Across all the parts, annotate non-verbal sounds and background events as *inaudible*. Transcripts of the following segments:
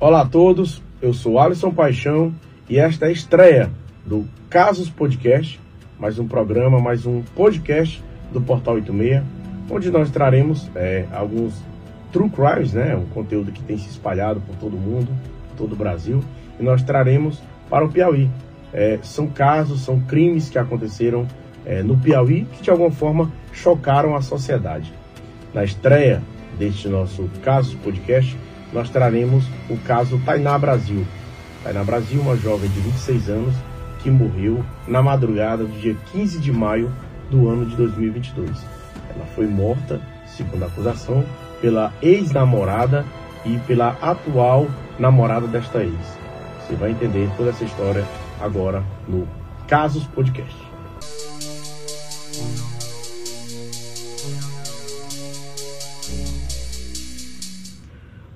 Olá a todos, eu sou Alisson Paixão e esta é a estreia do Casos Podcast, mais um programa, mais um podcast do Portal 86, onde nós traremos é, alguns true crimes, né, um conteúdo que tem se espalhado por todo mundo, todo o Brasil, e nós traremos para o Piauí. É, são casos, são crimes que aconteceram é, no Piauí que de alguma forma chocaram a sociedade. Na estreia deste nosso Casos Podcast, nós traremos o caso Tainá Brasil. Tainá Brasil, uma jovem de 26 anos que morreu na madrugada do dia 15 de maio do ano de 2022. Ela foi morta, segundo a acusação, pela ex-namorada e pela atual namorada desta ex. Você vai entender toda essa história agora no Casos Podcast.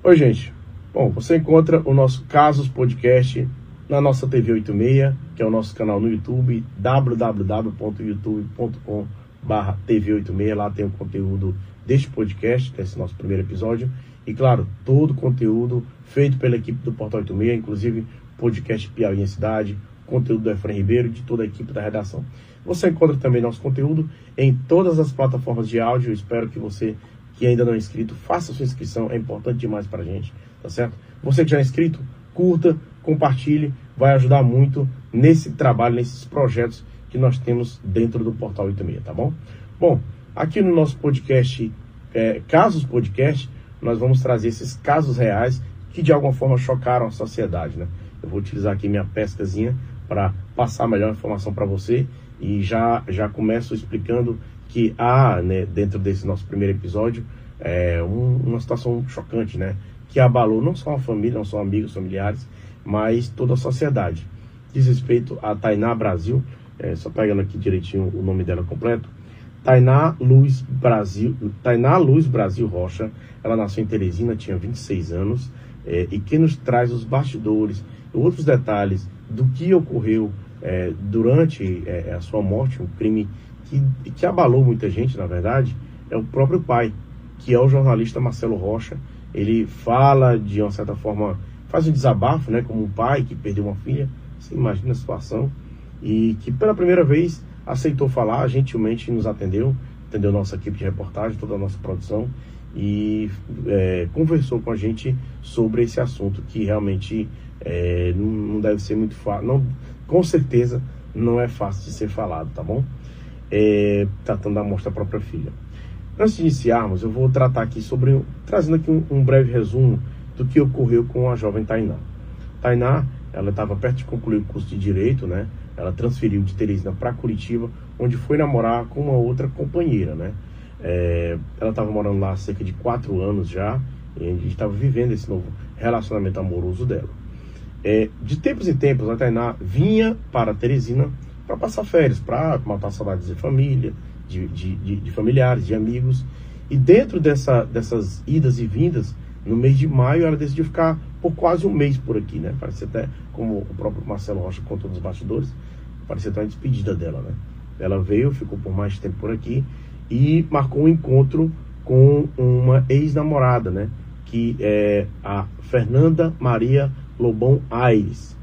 Oi, gente. Bom, você encontra o nosso Casos Podcast na nossa TV 86, que é o nosso canal no YouTube, www.youtube.com TV86, lá tem o conteúdo deste podcast, desse nosso primeiro episódio, e claro, todo o conteúdo feito pela equipe do Portal 86, inclusive podcast Piauí em Cidade, conteúdo do Efraim Ribeiro e de toda a equipe da redação. Você encontra também nosso conteúdo em todas as plataformas de áudio, Eu espero que você que ainda não é inscrito, faça sua inscrição, é importante demais para a gente, tá certo? Você que já é inscrito, curta, compartilhe, vai ajudar muito nesse trabalho, nesses projetos que nós temos dentro do Portal 86, tá bom? Bom, aqui no nosso podcast, é, Casos Podcast, nós vamos trazer esses casos reais que de alguma forma chocaram a sociedade, né? Eu vou utilizar aqui minha pescazinha para passar melhor informação para você e já, já começo explicando que há, né, dentro desse nosso primeiro episódio, é, um, uma situação chocante, né? Que abalou não só a família, não só amigos, familiares, mas toda a sociedade. Diz respeito a Tainá Brasil, é, só pegando aqui direitinho o nome dela completo. Tainá Luz Brasil, Tainá Luz Brasil Rocha, ela nasceu em Teresina, tinha 26 anos, é, e que nos traz os bastidores, outros detalhes do que ocorreu é, durante é, a sua morte, um crime que, que abalou muita gente, na verdade, é o próprio pai, que é o jornalista Marcelo Rocha. Ele fala de uma certa forma, faz um desabafo, né, como um pai que perdeu uma filha, você imagina a situação, e que pela primeira vez aceitou falar, gentilmente nos atendeu, atendeu nossa equipe de reportagem, toda a nossa produção, e é, conversou com a gente sobre esse assunto que realmente é, não, não deve ser muito fácil, com certeza não é fácil de ser falado, tá bom? É, tratando da morte da própria filha. Antes de iniciarmos, eu vou tratar aqui sobre, trazendo aqui um, um breve resumo do que ocorreu com a jovem Tainá. Tainá, ela estava perto de concluir o curso de Direito, né? Ela transferiu de Teresina para Curitiba, onde foi namorar com uma outra companheira, né? É, ela estava morando lá há cerca de quatro anos já, e a gente estava vivendo esse novo relacionamento amoroso dela. É, de tempos em tempos, a Tainá vinha para Teresina para passar férias, para matar saudades de família, de, de, de, de, familiares, de amigos. E dentro dessa, dessas idas e vindas, no mês de maio, ela decidiu ficar por quase um mês por aqui, né? Parece até, como o próprio Marcelo Rocha contou nos bastidores, parecia até uma despedida dela, né? Ela veio, ficou por mais tempo por aqui e marcou um encontro com uma ex-namorada, né? Que é a Fernanda Maria Lobão Aires.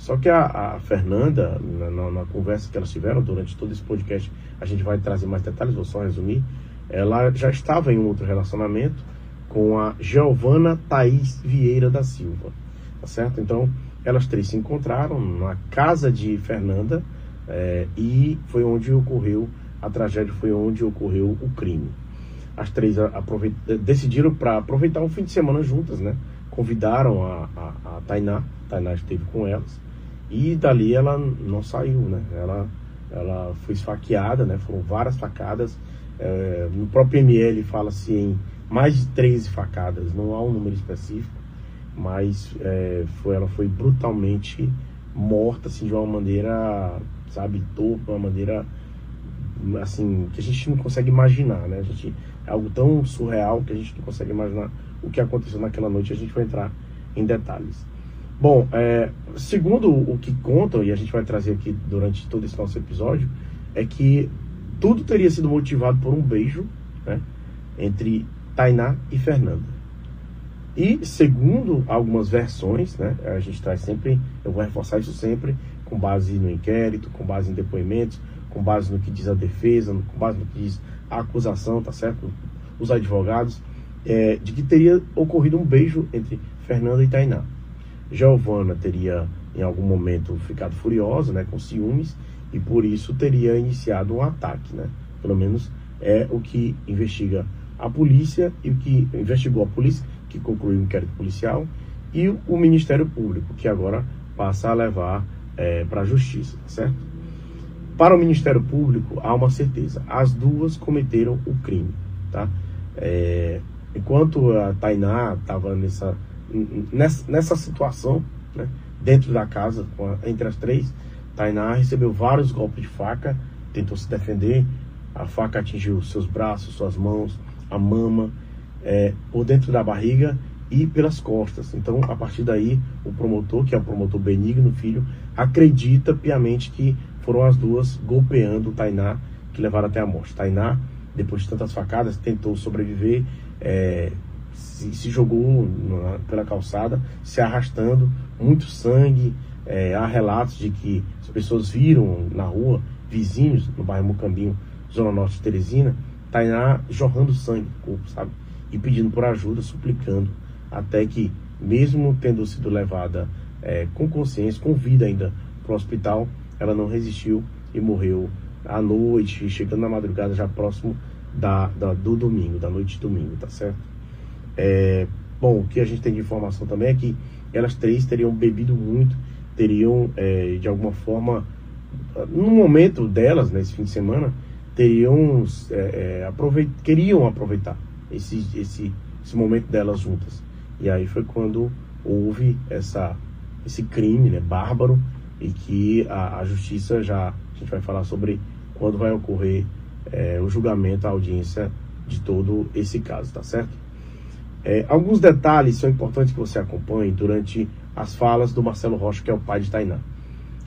Só que a, a Fernanda, na, na, na, conversa que elas tiveram durante todo esse podcast, a gente vai trazer mais detalhes, vou só resumir. Ela já estava em um outro relacionamento com a Giovana Thaís Vieira da Silva, tá certo? Então, elas três se encontraram na casa de Fernanda é, e foi onde ocorreu a tragédia, foi onde ocorreu o crime. As três decidiram para aproveitar um fim de semana juntas, né? Convidaram a, a, a Tainá, Tainá esteve com elas e dali ela não saiu, né? Ela, ela foi esfaqueada, né? Foram várias facadas. É, no próprio ML fala-se em mais de 13 facadas, não há um número específico, mas é, foi, ela foi brutalmente morta, assim, de uma maneira, sabe, torta, uma maneira, assim, que a gente não consegue imaginar, né? A gente, é algo tão surreal que a gente não consegue imaginar o que aconteceu naquela noite. A gente vai entrar em detalhes. Bom, é, segundo o que contam, e a gente vai trazer aqui durante todo esse nosso episódio, é que tudo teria sido motivado por um beijo né, entre Tainá e Fernanda. E segundo algumas versões, né, a gente traz sempre, eu vou reforçar isso sempre, com base no inquérito, com base em depoimentos, com base no que diz a defesa, com base no que diz a acusação, tá certo? Os advogados, é, de que teria ocorrido um beijo entre Fernanda e Tainá. Giovana teria em algum momento ficado furiosa, né, com ciúmes, e por isso teria iniciado um ataque, né? Pelo menos é o que investiga a polícia e o que investigou a polícia, que concluiu o inquérito policial, e o Ministério Público, que agora passa a levar é, para a justiça, certo? Para o Ministério Público, há uma certeza: as duas cometeram o crime, tá? É, enquanto a Tainá estava nessa, nessa, nessa situação, né, dentro da casa, entre as três, Tainá recebeu vários golpes de faca, tentou se defender, a faca atingiu seus braços, suas mãos, a mama, é, por dentro da barriga e pelas costas. Então, a partir daí, o promotor, que é o promotor Benigno Filho, acredita piamente que foram as duas golpeando Tainá, que levaram até a morte. Tainá, depois de tantas facadas, tentou sobreviver, é, se, se, jogou na, pela calçada, se arrastando, muito sangue. É, há relatos de que as pessoas viram na rua, vizinhos, no bairro Mocambinho, Zona Norte de Teresina, Tainá jorrando sangue do corpo, sabe? E pedindo por ajuda, suplicando, até que, mesmo tendo sido levada é, com consciência, com vida ainda para o hospital, ela não resistiu e morreu à noite, chegando na madrugada já próximo da, da, do domingo, da noite de domingo, tá certo? É, bom, o que a gente tem de informação também é que elas três teriam bebido muito, teriam é, de alguma forma, no momento delas, nesse fim de semana, teriam é, é, aproveit queriam aproveitar esse, esse, esse momento delas juntas. E aí foi quando houve essa, esse crime né, bárbaro e que a, a justiça já, a gente vai falar sobre quando vai ocorrer é, o julgamento, a audiência de todo esse caso, tá certo? É, alguns detalhes são importantes que você acompanhe durante as falas do Marcelo Rocha, que é o pai de Tainá.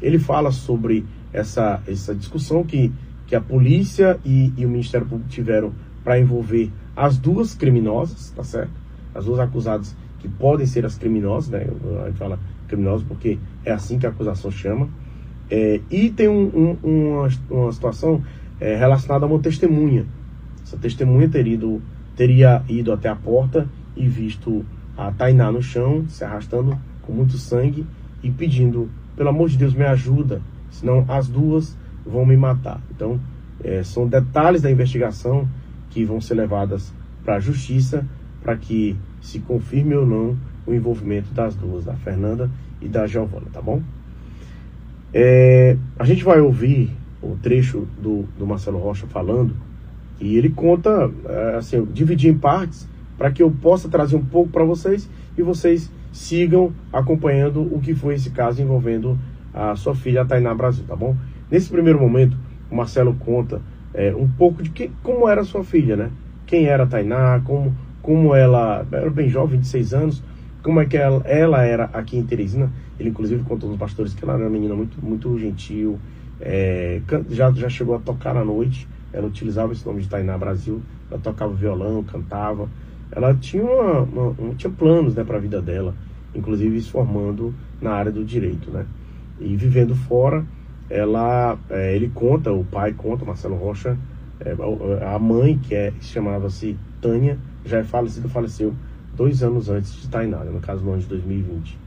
Ele fala sobre essa, essa discussão que, que a polícia e, e o Ministério Público tiveram para envolver as duas criminosas, tá certo? As duas acusadas que podem ser as criminosas, né? A gente fala criminosas porque é assim que a acusação chama. É, e tem um, um, uma, uma situação é, relacionada a uma testemunha. Essa testemunha teria ido, teria ido até a porta e visto a Tainá no chão, se arrastando com muito sangue e pedindo, pelo amor de Deus, me ajuda, senão as duas vão me matar. Então, é, são detalhes da investigação que vão ser levadas para a justiça para que se confirme ou não o envolvimento das duas, da Fernanda e da Giovana, tá bom? É, a gente vai ouvir o trecho do, do Marcelo Rocha falando e ele conta, é, assim, dividir em partes para que eu possa trazer um pouco para vocês e vocês sigam acompanhando o que foi esse caso envolvendo a sua filha a Tainá Brasil, tá bom? Nesse primeiro momento, o Marcelo conta é, um pouco de que, como era a sua filha, né? Quem era a Tainá, como, como ela era bem jovem, 26 anos, como é que ela, ela era aqui em Teresina. Ele, inclusive, contou nos pastores que ela era uma menina muito, muito gentil, é, já, já chegou a tocar à noite, ela utilizava esse nome de Tainá Brasil, ela tocava violão, cantava, ela tinha, uma, uma, tinha planos né, para a vida dela, inclusive se formando na área do direito, né? E vivendo fora, ela, é, ele conta, o pai conta, Marcelo Rocha, é, a mãe, que é, chamava-se Tânia, já é falecida, faleceu dois anos antes de Tainá, no caso no ano de 2020.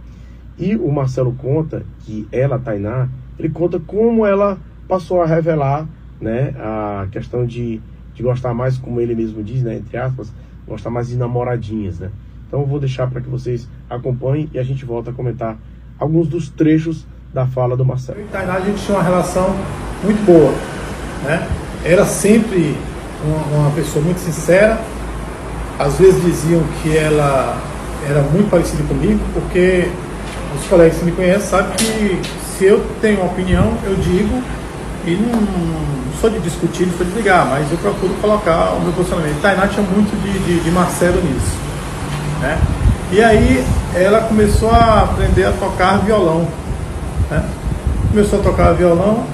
E o Marcelo conta que ela, Tainá, ele conta como ela passou a revelar né, a questão de, de gostar mais, como ele mesmo diz, né, entre aspas, gostar mais de namoradinhas, né? Então eu vou deixar para que vocês acompanhem e a gente volta a comentar alguns dos trechos da fala do Marcelo. Eu e Tainá a gente tinha uma relação muito boa, né? Era sempre uma, uma pessoa muito sincera. Às vezes diziam que ela era muito parecida comigo, porque os colegas que me conhecem sabem que se eu tenho uma opinião, eu digo e não sou de discutir, não sou de ligar, mas eu procuro colocar o meu posicionamento. Tainá tinha muito de, de, de Marcelo nisso. Né? E aí ela começou a aprender a tocar violão. Né? Começou a tocar violão,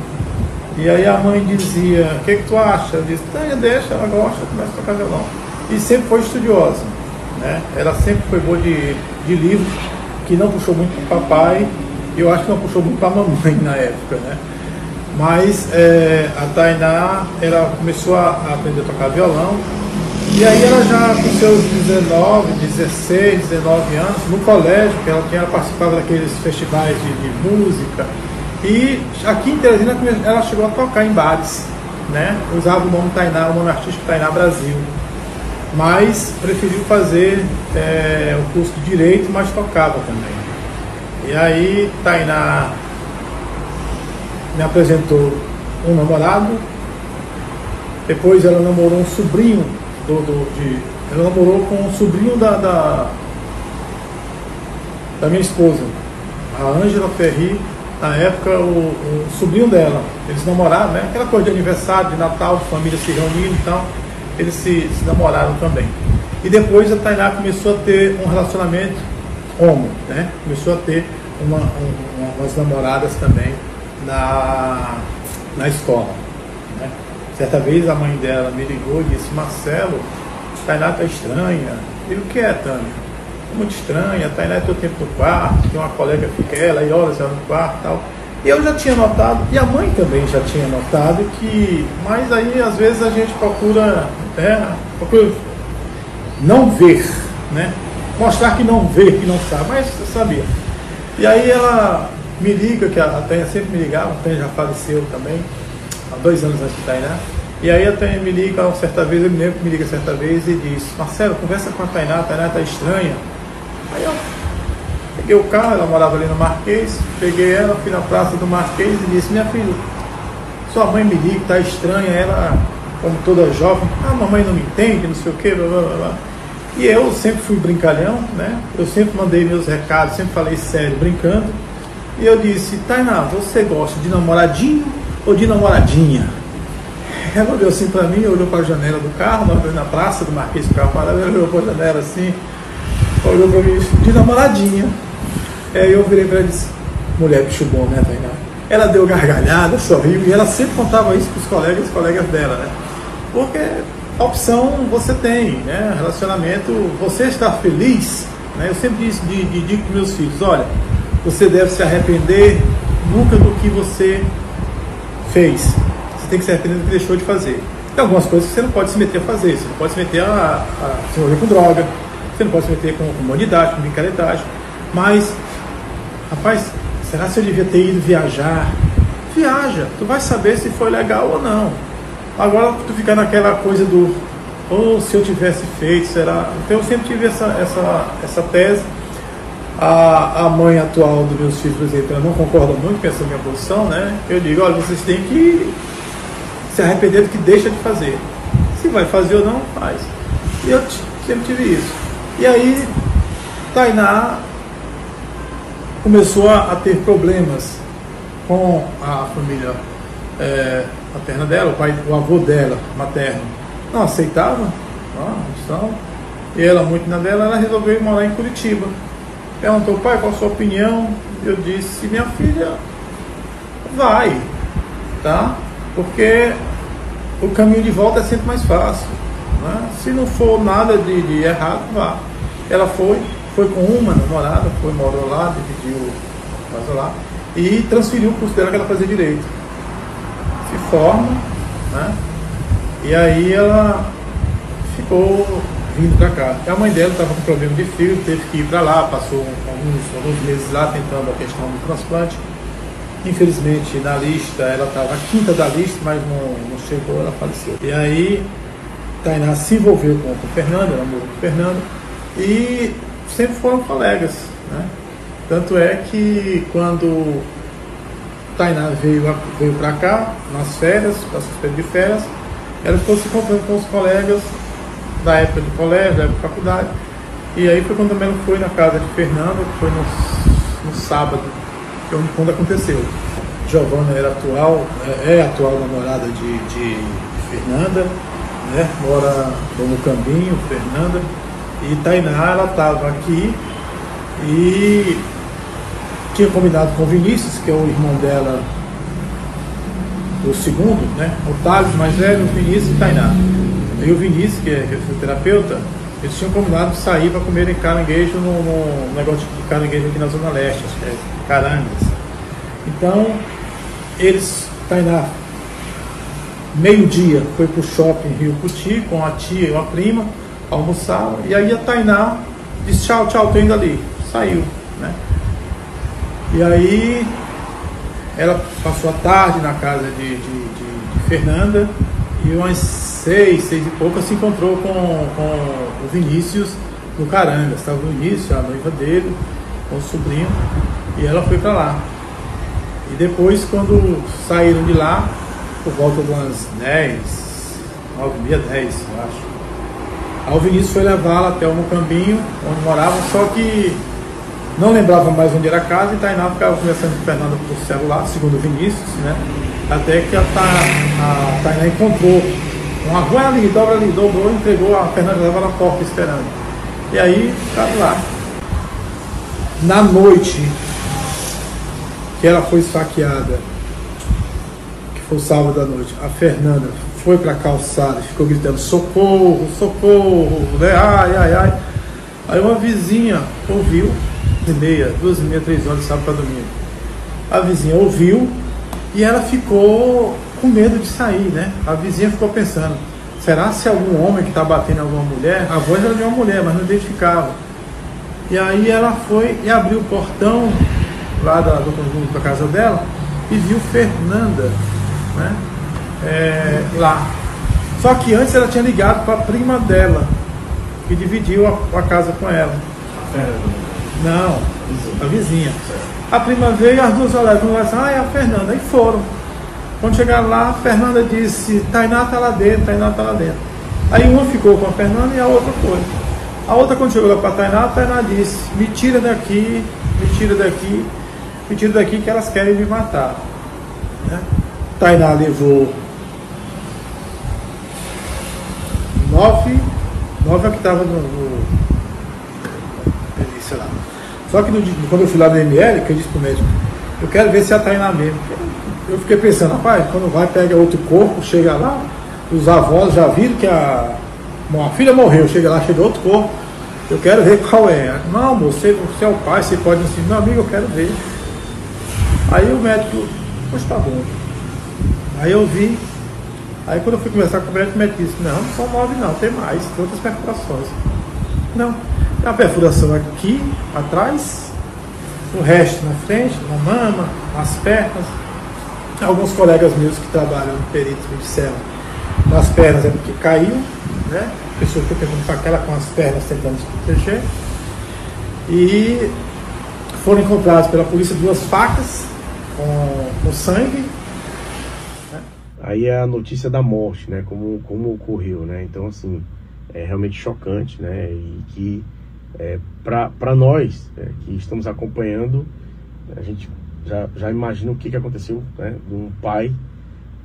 e aí a mãe dizia, o que, que tu acha? Eu disse, Tânia, deixa, ela gosta, começa a tocar violão. E sempre foi estudiosa. Né? Ela sempre foi boa de, de livro, que não puxou muito para o papai, eu acho que não puxou muito para a mamãe na época. Né? Mas é, a Tainá ela começou a, aprender a tocar violão, e aí ela já com seus 19, 16, 19 anos, no colégio, que ela, tinha, participava daqueles festivais de, de música, e aqui em Teresina ela chegou a tocar em bares, né? Usava o nome Tainá, o nome artístico Tainá Brasil. Mas preferiu fazer é, o curso de Direito, mas tocava também. E aí Tainá me apresentou um namorado, depois ela namorou um sobrinho do, do de, ela namorou com um sobrinho da, da, da minha esposa, a Ângela Ferri, na época o, o, sobrinho dela. Eles namoraram, né? Aquela coisa de aniversário, de Natal, de família se reunindo, então eles se, se namoraram também. E depois a Tainá começou a ter um relacionamento homo, né? Começou a ter uma, umas namoradas também na, na escola. Né? Certa vez a mãe dela me ligou e disse, Marcelo, Tainá está estranha. E o que é, Tânia? muito estranha, Tainá é todo tempo no quarto, tem uma colega que fica ela e horas ela no quarto e tal. E eu já tinha notado, e a mãe também já tinha notado, que, mas aí às vezes a gente procura, né, procura não ver, né? Mostrar que não vê, que não sabe, mas sabia. E aí ela me liga, que a Tânia sempre me ligava, a Tânia já faleceu também, há dois anos antes de Tainá. E aí a Tânia me liga certa vez, eu me lembro que me liga certa vez e diz, Marcelo, conversa com a Tainá, a Tainá está estranha. Aí eu peguei o carro, ela morava ali no Marquês, peguei ela, fui na praça do Marquês e disse, minha filha, sua mãe me liga, tá estranha, ela, como toda jovem, ah, mamãe não me entende, não sei o que, blá, blá, blá. E eu sempre fui brincalhão, né? Eu sempre mandei meus recados, sempre falei sério, brincando. E eu disse, Tainá, você gosta de namoradinho ou de namoradinha? Ela olhou assim para mim, olhou para a janela do carro, na praça do Marquês, o carro parado, ela olhou para a janela assim, olhou pra mim de namoradinha. Aí eu virei pra ela e disse, mulher bicho bom, né, Tainá? Ela deu gargalhada, sorriu, e ela sempre contava isso pros colegas e colegas dela, né? Porque a opção você tem, né? Relacionamento, você está feliz, né? Eu sempre disse, de, de, digo para meus filhos, olha, você deve se arrepender nunca do que você fez. Você tem que se arrepender do que deixou de fazer. Tem algumas coisas que você não pode se meter a fazer, você não pode se meter a, a se envolver com droga, você não pode se meter com humanidade, com brincadeiragem. Mas, rapaz, será que eu devia ter ido viajar? Viaja, tu vai saber se foi legal ou não. Agora tu fica naquela coisa do ou oh, se eu tivesse feito, será? Então eu sempre tive essa, essa, essa tese. A, a mãe atual dos meus filhos, por exemplo, ela não concorda muito com essa minha posição, né? Eu digo, olha, vocês têm que se arrepender do que deixa de fazer. Se vai fazer ou não, faz. E eu sempre tive isso. E aí, Tainá começou a, a ter problemas com a família é, materna dela, o, pai, o avô dela, materno, não aceitava a então, e ela, muito na dela, ela resolveu morar em Curitiba. Perguntou, pai, qual a sua opinião? Eu disse, minha filha, vai, tá? Porque o caminho de volta é sempre mais fácil. Né? Se não for nada de, de errado, vá. Ela foi, foi com uma namorada, foi, morou lá, dividiu casa lá, e transferiu o curso dela que ela fazia direito. Se forma, né? E aí ela ficou vindo para cá. A mãe dela estava com problema de fígado, teve que ir para lá, passou alguns, alguns meses lá tentando a questão do transplante. Infelizmente, na lista, ela estava quinta da lista, mas não, não chegou, ela faleceu. E aí, Tainá se envolveu com, o Fernando, ela morou com o Fernando, e sempre foram colegas. Né? Tanto é que quando Tainá veio, veio para cá, nas férias, nas de férias, ela ficou se encontrando com os colegas da época de colégio, da época de faculdade. E aí foi quando ela foi na casa de Fernando, foi no, no sábado, que é quando aconteceu. Giovana era atual, é, é atual namorada de, de Fernanda, né? mora no Cambinho, Fernanda. E Tainá, ela estava aqui e tinha combinado com o Vinícius, que é o irmão dela, o segundo, né? O Thales mais velho, o Vinícius e Tainá. E o Vinícius, que é fisioterapeuta, Eles tinham combinado de sair para comerem caranguejo no, no, negócio de caranguejo aqui na Zona Leste, acho que é Carangas. Então, eles, Tainá, meio-dia, foi para o shopping Rio Puti com a tia e a prima, almoçaram, e aí a Tainá disse tchau, tchau, tô indo ali. Saiu, né? E aí ela passou a tarde na casa de, de, de, de Fernanda e umas seis, seis e pouco se encontrou com, com o Vinícius no Caranga. Estava no início, a noiva dele, com o sobrinho, e ela foi para lá. E depois, quando saíram de lá, por volta de umas 10, 9 meia, 10, eu acho. Aí o Vinícius foi levá-la até o Mocambinho, onde moravam, só que não lembrava mais onde era a casa e Tainá ficava conversando com Fernanda por celular, segundo o Vinícius, né? Até que a, Ta, a Tainá encontrou uma rua ali, dobra ali, dobrou, entregou, a Fernanda estava na porta esperando. E aí, ficaram lá. Na noite que ela foi esfaqueada, que foi o sábado à noite, a Fernanda foi para a calçada e ficou gritando socorro, socorro, né? ai, ai, ai. Aí uma vizinha ouviu, e meia, duas e meia, três horas, sábado para domingo. A vizinha ouviu e ela ficou com medo de sair, né? A vizinha ficou pensando, será se algum homem que está batendo alguma mulher? A voz era de uma mulher, mas não identificava. E aí ela foi e abriu o portão lá da, do conjunto da casa dela e viu Fernanda, né? É, lá. Só que antes ela tinha ligado para a prima dela, que dividiu a, a casa com ela. Não, a vizinha. A prima veio e as duas olharam conversaram, ah, é a Fernanda. E foram. Quando chegaram lá, Fernanda disse, Tainá tá lá dentro, Tainá tá lá dentro. Aí uma ficou com a Fernanda e a outra foi. A outra, quando chegou lá para a Tainá, a Tainá disse, me tira daqui, me tira daqui, me tira daqui que elas querem me matar. Né? Tainá levou nove, nove é que estava no, no, sei lá, só que no, quando eu fui lá no ML, que eu disse pro médico, eu quero ver se a Tainá mesmo. Eu fiquei pensando, rapaz, quando vai, pega outro corpo, chega lá, os avós já viram que a, a filha morreu, chega lá, chega outro corpo, eu quero ver qual é. Não, você, você é o pai, você pode ensinar, meu amigo, eu quero ver. Aí o médico, pois tá bom. Aí eu vi, aí quando eu fui conversar com o médico, o médico disse, não, não são nove não, tem mais, tem outras perfurações. Não, tem uma perfuração aqui atrás, o resto na frente, na mama, nas pernas. Alguns colegas meus que trabalham peritos me disseram nas pernas é porque caiu, né? A pessoa fica com aquela com as pernas tentando se proteger. E foram encontradas pela polícia duas facas com, com sangue. Né? Aí é a notícia da morte, né? Como, como ocorreu, né? Então, assim, é realmente chocante, né? E que é, para nós é, que estamos acompanhando, a gente já, já imagina o que, que aconteceu né, de um pai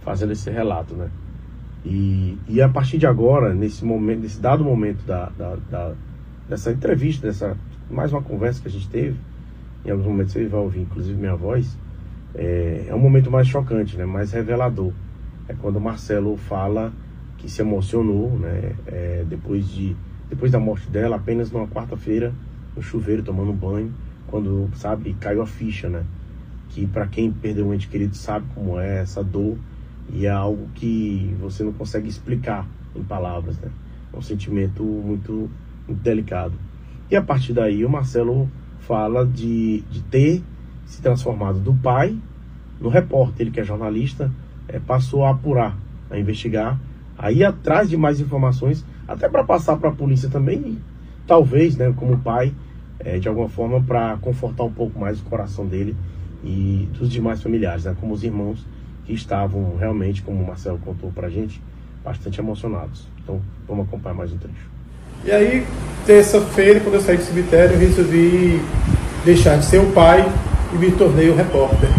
fazendo esse relato, né? E, e a partir de agora, nesse momento, nesse dado momento da, da, da, dessa entrevista, dessa mais uma conversa que a gente teve, em alguns momentos você vai ouvir, inclusive minha voz, é, é um momento mais chocante, né? Mais revelador. É quando o Marcelo fala que se emocionou, né? É, depois de depois da morte dela, apenas numa quarta-feira, no chuveiro, tomando banho, quando, sabe, caiu a ficha, né? Que para quem perdeu um ente querido sabe como é essa dor e é algo que você não consegue explicar em palavras, né? É um sentimento muito, muito delicado. E a partir daí, o Marcelo fala de, de ter se transformado do pai no repórter, ele que é jornalista, é, passou a apurar, a investigar, a ir atrás de mais informações até para passar para a polícia também, e, talvez, né, como pai, é, de alguma forma, para confortar um pouco mais o coração dele e dos demais familiares, né, como os irmãos que estavam realmente, como o Marcelo contou para a gente, bastante emocionados. Então, vamos acompanhar mais um trecho. E aí, terça-feira, quando eu saí do cemitério, eu resolvi deixar de ser o pai e me tornei o repórter.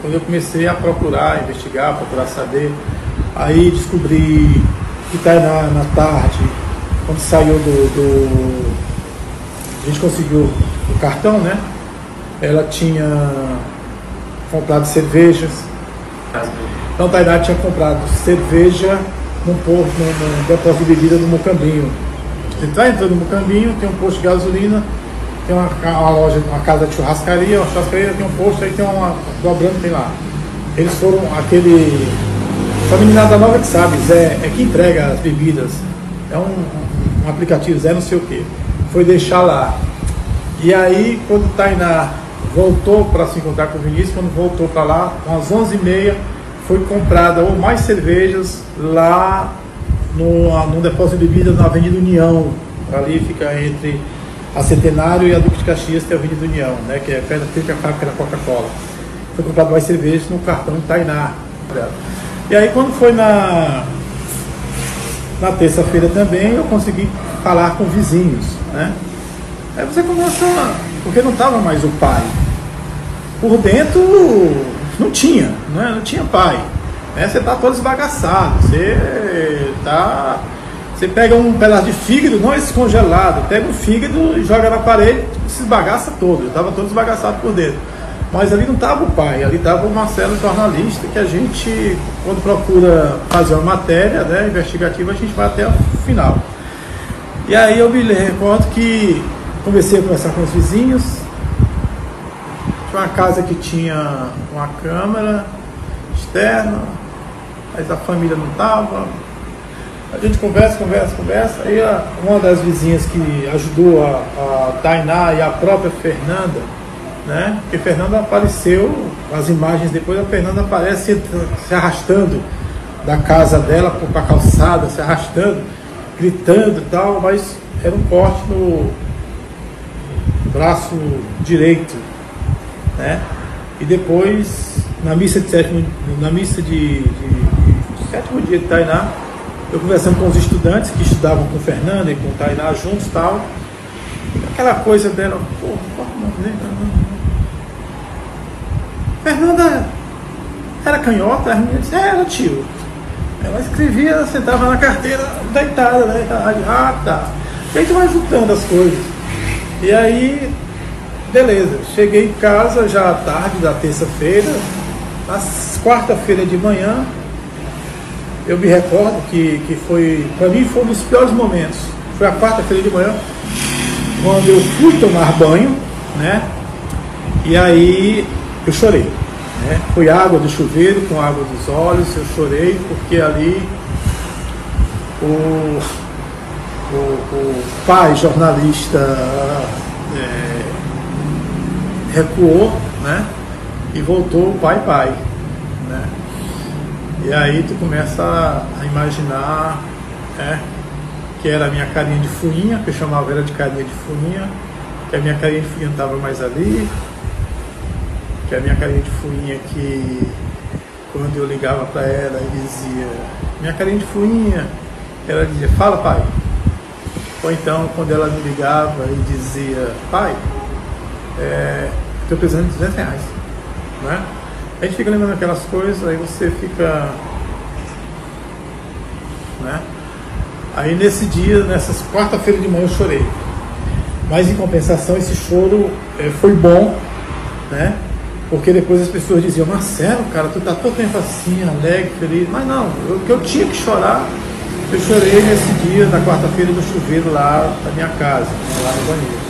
Quando eu comecei a procurar, investigar, procurar saber, aí descobri que está na, na tarde, quando saiu do, do, A gente conseguiu o cartão, né? Ela tinha comprado cervejas. Então Tainá tinha comprado cerveja num, porto, num, num depósito de bebida no Mocambinho. Você está entrando no caminho, tem um posto de gasolina, tem uma, uma, loja, uma casa de churrascaria, uma churrascaria, tem um posto, aí tem uma. dobrando, tem lá. Eles foram aquele. Essa meninada nova que sabe, Zé, é que entrega as bebidas. É um, um aplicativo, Zé não sei o que. Foi deixar lá. E aí, quando Tainá voltou para se encontrar com o Vinícius, quando voltou para lá, às 11h30, foi comprada ou mais cervejas lá no, no depósito de bebidas na Avenida União. Ali fica entre a Centenário e a Duque de Caxias, que é a Avenida União, né, que é perto da fábrica da Coca-Cola. Foi comprado mais cervejas no cartão Tainá. E aí quando foi na, na terça-feira também, eu consegui falar com vizinhos. Né? Aí você começa, porque não estava mais o pai. Por dentro não tinha, né? não tinha pai. Né? Você está todo esbagaçado, você tá. Você pega um pedaço de fígado, não esse congelado, pega o fígado e joga na parede, se esbagaça todo. Eu estava todo esbagaçado por dentro. Mas ali não estava o pai, ali estava o Marcelo, jornalista, que a gente, quando procura fazer uma matéria né, investigativa, a gente vai até o final. E aí eu me recordo que comecei a conversar com os vizinhos. Tinha uma casa que tinha uma câmera externa, mas a família não estava. A gente conversa, conversa, conversa. Aí uma das vizinhas que ajudou a, a Tainá e a própria Fernanda, né? Porque Fernanda apareceu, as imagens depois a Fernanda aparece se arrastando da casa dela para a calçada, se arrastando, gritando e tal, mas era um corte no braço direito, né? E depois na missa de sétimo, na missa de, de sétimo dia de Tainá, eu conversando com os estudantes que estudavam com Fernanda e com Tainá juntos tal. Aquela coisa dela, pô, Fernanda era canhota, a menina disse, é, era tio. Ela escrevia, sentava na carteira deitada, né? Ah, tá. E aí tu vai juntando as coisas. E aí, beleza, cheguei em casa já à tarde da terça-feira, na quarta-feira de manhã, eu me recordo que, que foi, para mim foi um dos piores momentos. Foi a quarta-feira de manhã, quando eu fui tomar banho, né? E aí eu chorei. Né? Foi água do chuveiro com água dos olhos, eu chorei porque ali o, o, o pai jornalista é, recuou, né? E voltou pai pai, né? E aí tu começa a, imaginar é, que era a minha carinha de fuinha, que eu chamava ela de carinha de fuinha, que a minha carinha de fuinha estava mais ali, que a minha carinha de fuinha que quando eu ligava para ela e dizia, minha carinha de fuinha, ela dizia, fala pai. Ou então quando ela me ligava e dizia, pai, estou é, precisando de 200 reais. Né? A gente fica lembrando aquelas coisas, aí você fica. Né? Aí nesse dia, nessa quarta-feira de manhã eu chorei. Mas em compensação esse choro é, foi bom, né? Porque depois as pessoas diziam, Marcelo, cara, tu tá todo tempo assim, alegre, feliz. Mas não, o que eu tinha que chorar, eu chorei nesse dia, na quarta-feira, no chuveiro lá da minha casa, lá no banheiro.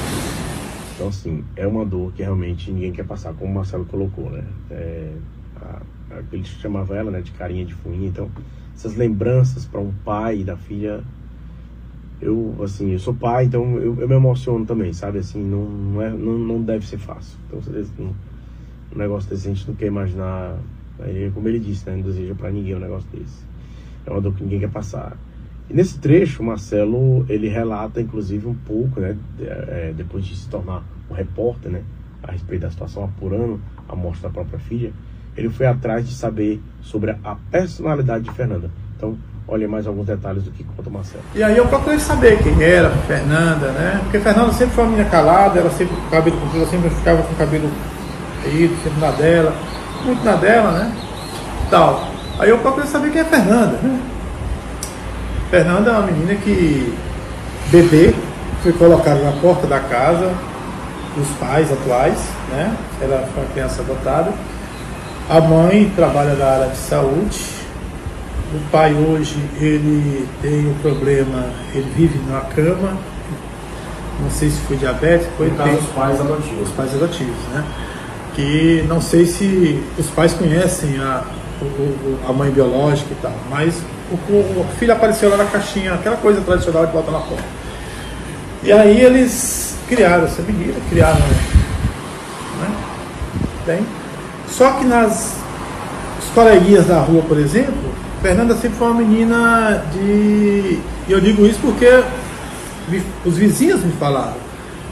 Então, assim, é uma dor que realmente ninguém quer passar, como o Marcelo colocou, né? É, a, a, ele chamava ela né, de carinha de fuinha. Então, essas lembranças para um pai da filha, eu, assim, eu sou pai, então eu, eu me emociono também, sabe? Assim, não, não, é, não, não deve ser fácil. Então, um, um negócio desse a gente não quer imaginar, como ele disse, né? Não deseja para ninguém um negócio desse. É uma dor que ninguém quer passar. E nesse trecho, Marcelo, ele relata, inclusive, um pouco, né? É, depois de se tornar um repórter, né, a respeito da situação, apurando a morte da própria filha, ele foi atrás de saber sobre a personalidade de Fernanda. Então, olha mais alguns detalhes do que conta o Marcelo. E aí eu procurei saber quem era Fernanda, né? Porque Fernanda sempre foi uma menina calada, ela sempre com cabelo comprido, ela sempre ficava com o cabelo caído, sempre na dela, muito na dela, né? Tal. Aí eu procurei saber quem é Fernanda, né? Fernanda é uma menina que bebê foi colocada na porta da casa dos pais atuais, né? Ela foi uma criança adotada. A mãe trabalha na área de saúde O pai hoje ele tem um problema, ele vive na cama, não sei se foi diabetes, foi caso, os pais adotivos. Os pais adotivos, né? Que não sei se os pais conhecem a, a mãe biológica e tal, mas o, o, filho apareceu lá na caixinha, aquela coisa tradicional de botar na porta. E aí eles criaram essa menina, criaram. Né? Bem, só que nas coleguinhas da rua, por exemplo, Fernanda sempre foi uma menina de. E eu digo isso porque os vizinhos me falaram.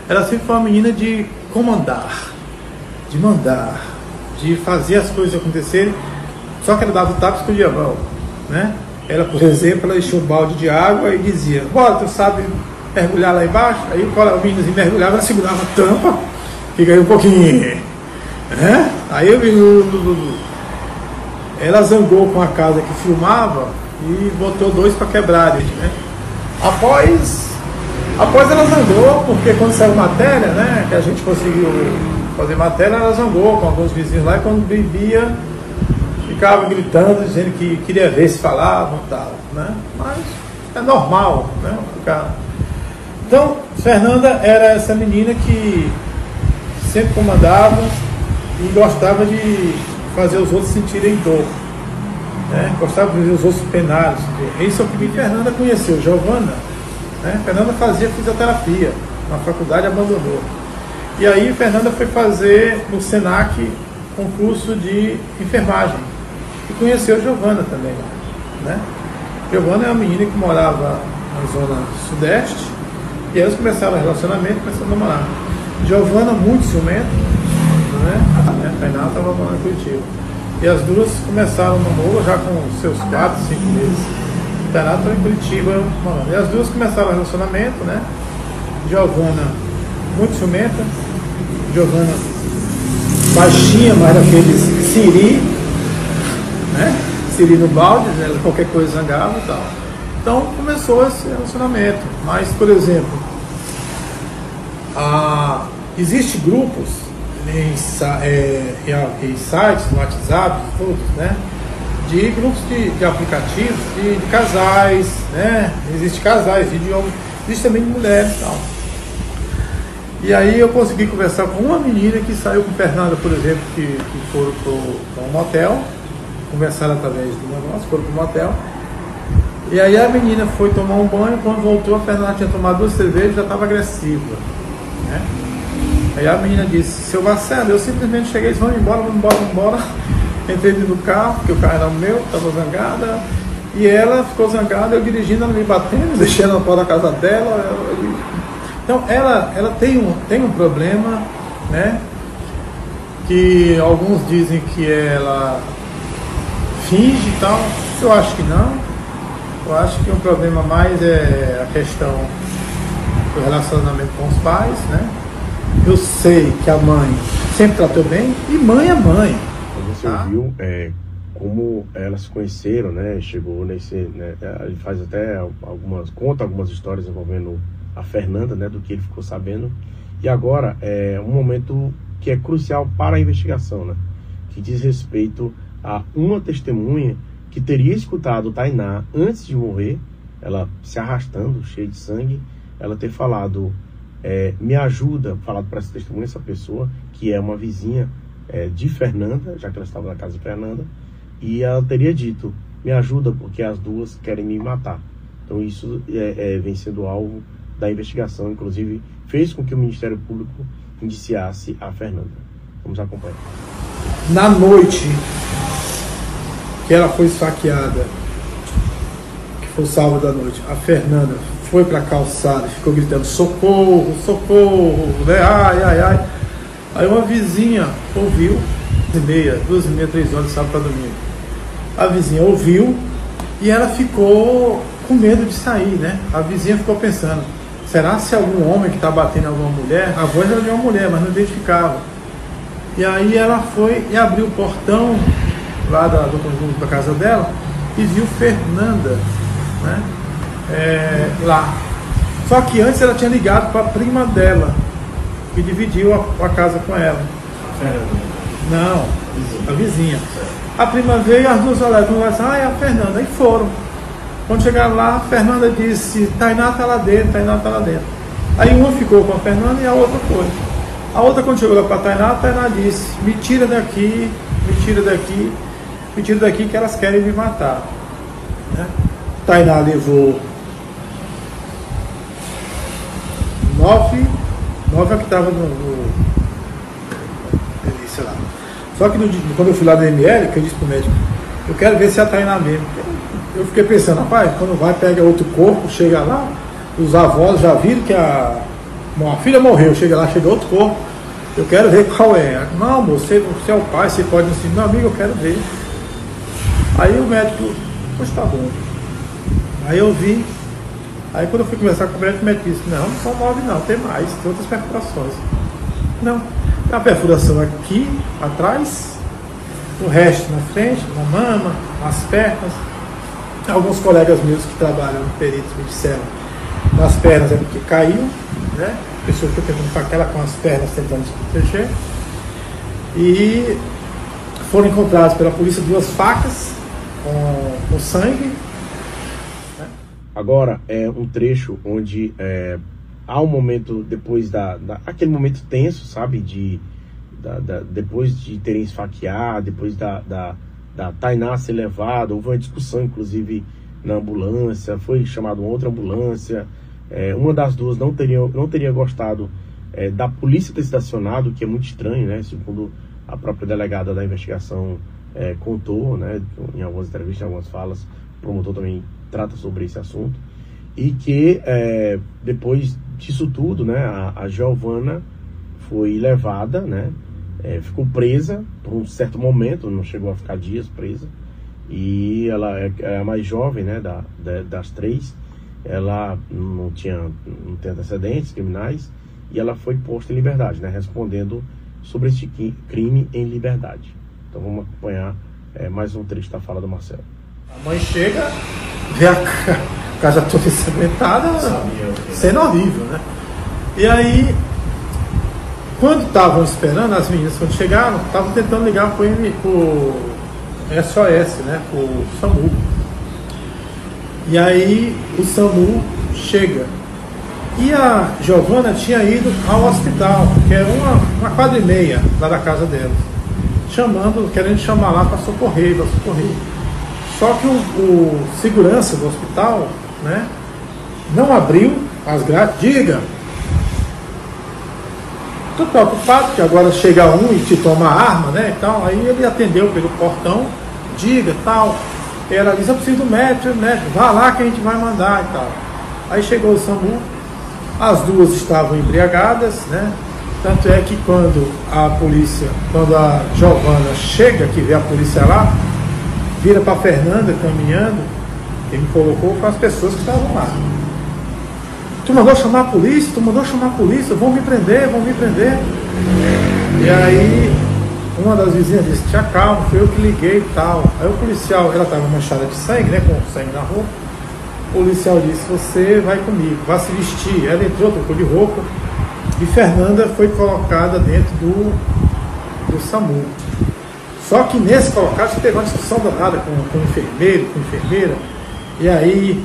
Ela sempre foi uma menina de comandar, de mandar, de fazer as coisas acontecerem. Só que ela dava o tapa e escondia. Né? Ela, por exemplo, ela encheu um balde de água e dizia: Bora, tu sabe mergulhar lá embaixo? Aí o menino mergulhava, ela segurava a tampa e ganhou um pouquinho. Né? Aí eu ela zangou com a casa que filmava e botou dois para quebrar né? Após, após ela zangou, porque quando saiu matéria, né, que a gente conseguiu fazer matéria, ela zangou com alguns vizinhos lá e quando bebia ficava gritando, dizendo que queria ver se falavam e tal, né? Mas é normal, né? Ficar... Então, Fernanda era essa menina que sempre comandava e gostava de fazer os outros sentirem dor. Né? Gostava de fazer os outros penais. Isso é o que Fernanda conheceu. Giovana, né? Fernanda fazia fisioterapia na faculdade abandonou. E aí Fernanda foi fazer no Senac concurso de enfermagem. E conheceu Giovana também. Né? Giovana é uma menina que morava na zona sudeste. E eles começaram o relacionamento, começaram a namorar. Giovana, muito ciumenta, né? A Tainá estava morando em Curitiba. E as duas começaram o namoro já com seus 4, 5 meses. Tainá estava em Curitiba morando. E as duas começaram o relacionamento, né? Giovana, muito ciumenta. Giovana, baixinha, mas aqueles siri, né? No balde, né? qualquer coisa zangava e tal. Então começou esse relacionamento. Mas, por exemplo, a, existe grupos em, é, em, sites, no WhatsApp, todos, né? De grupos de, de aplicativos de, de, casais, né? Existem casais, de homens, existe também de mulheres e tal. E aí eu consegui conversar com uma menina que saiu com Fernanda, por exemplo, que, que foram para um motel, conversaram através do negócio, foram para um motel. E aí a menina foi tomar um banho, quando voltou a Fernanda tinha tomado duas cervejas já estava agressiva. Né? Aí a menina disse, seu Marcelo, eu simplesmente cheguei e disse, vamos embora, vamos embora, vamos embora. *laughs* Entrei dentro do carro, porque o carro era meu, estava zangada. E ela ficou zangada, eu dirigindo, ela me batendo, *laughs* deixando ela fora da casa dela. Eu... Então ela, ela tem, um, tem um problema, né? Que alguns dizem que ela finge e tal. Eu acho que não. Eu acho que o problema mais é a questão do relacionamento com os pais, né? eu sei que a mãe sempre tratou bem e mãe é mãe. Você tá? viu é, como elas se conheceram, né? Chegou nesse, né? Ele faz até algumas conta algumas histórias envolvendo a Fernanda, né? Do que ele ficou sabendo. E agora é um momento que é crucial para a investigação, né? Que diz respeito a uma testemunha que teria escutado Tainá antes de morrer, ela se arrastando, cheia de sangue, ela ter falado é, me ajuda, falado para essa testemunha, essa pessoa, que é uma vizinha é, de Fernanda, já que ela estava na casa de Fernanda, e ela teria dito, me ajuda porque as duas querem me matar. Então isso é, é, vem sendo alvo da investigação, inclusive fez com que o Ministério Público indiciasse a Fernanda. Vamos acompanhar. Na noite que ela foi esfaqueada, que foi sábado da noite, a Fernanda foi para a calçada e ficou gritando socorro, socorro, né? ai, ai, ai. Aí uma vizinha ouviu, e meia, duas e meia, três horas, sábado para domingo. A vizinha ouviu e ela ficou com medo de sair, né? A vizinha ficou pensando, será se algum homem que está batendo alguma mulher? A voz era de uma mulher, mas não identificava. E aí ela foi e abriu o portão lá da, do conjunto da casa dela e viu Fernanda, né? é, lá. Só que antes ela tinha ligado para a prima dela, que dividiu a, a casa com ela. Não, a vizinha. A prima veio, as duas olharam conversaram, ah, é a Fernanda, e foram. Quando chegaram lá, a Fernanda disse, Tainá tá lá dentro, Tainá tá lá dentro. Aí uma ficou com a Fernanda e a outra foi. A outra quando chegou lá para a Tainá, a Tainá disse, me tira daqui, me tira daqui, me tira daqui que elas querem me matar. Né? Tainá levou nove, nove é que estava no, no, sei lá. Só que no, quando eu fui lá no ML, que eu disse pro médico, eu quero ver se é a Tainá mesmo. Eu fiquei pensando, rapaz, quando vai, pega outro corpo, chega lá, os avós já viram que a, uma filha morreu, chega lá, chega outro corpo, eu quero ver qual é. Não, você, você é o pai, você pode dizer, meu amigo, eu quero ver. Aí o médico, pois tá bom. Aí eu vi, aí quando eu fui conversar com o médico, o médico disse, não, não são nove não, tem mais, tem outras perfurações. Não, tem uma perfuração aqui, atrás, o resto na frente, na mama, nas pernas. Alguns colegas meus que trabalham no perito me disseram, nas pernas é porque caiu, né? Pessoa fica tentando com aquela com as pernas tentando se proteger. E foram encontradas pela polícia duas facas com, com sangue. Né? Agora é um trecho onde é, há um momento depois da, da, aquele momento tenso, sabe, de da, da, depois de terem esfaqueado, depois da, da, da Tainá ser levada, houve uma discussão inclusive na ambulância, foi chamada outra ambulância, é, uma das duas não teria, não teria gostado é, da polícia ter estacionado, que é muito estranho, né? Segundo a própria delegada da investigação é, contou, né? Em algumas entrevistas, em algumas falas, o promotor também trata sobre esse assunto. E que é, depois disso tudo, né? A, a Giovana foi levada, né? É, ficou presa por um certo momento, não chegou a ficar dias presa. E ela é, é a mais jovem, né? Da, da das três ela não tinha não antecedentes criminais e ela foi posta em liberdade, né, respondendo sobre este crime em liberdade. Então vamos acompanhar é, mais um trecho da fala do Marcelo. A mãe chega, vê a casa toda ensanguentada, sendo horrível, né? E aí, quando estavam esperando, as meninas quando chegaram, estavam tentando ligar para o SOS, né, para o SAMU. E aí o SAMU chega. E a Giovana tinha ido ao hospital, que é uma, uma quadra e meia lá da casa delas, chamando, querendo chamar lá para socorrer, para socorrer. Só que o, o, segurança do hospital né, não abriu as grades, diga. Tô preocupado que agora chega um e te toma a arma, né? E tal. Aí ele atendeu pelo portão, diga tal. Ela disse, eu preciso do médico, médico, vá lá que a gente vai mandar e tal. Aí chegou o SAMU, as duas estavam embriagadas, né? Tanto é que quando a polícia, quando a Giovana chega, que vê a polícia lá, vira para Fernanda caminhando, quem me colocou foram as pessoas que estavam lá. Tu mandou chamar a polícia, tu mandou chamar a polícia, vão me prender, vão me prender. E aí uma das vizinhas disse, tinha calma, foi eu que liguei e tal. Aí o policial, ela estava manchada de sangue, né? Com sangue na roupa. O policial disse, você vai comigo, vai se vestir. Ela entrou, trocou de roupa. E Fernanda foi colocada dentro do, do SAMU. Só que nesse colocado teve uma discussão danada com, com o enfermeiro, com a enfermeira. E aí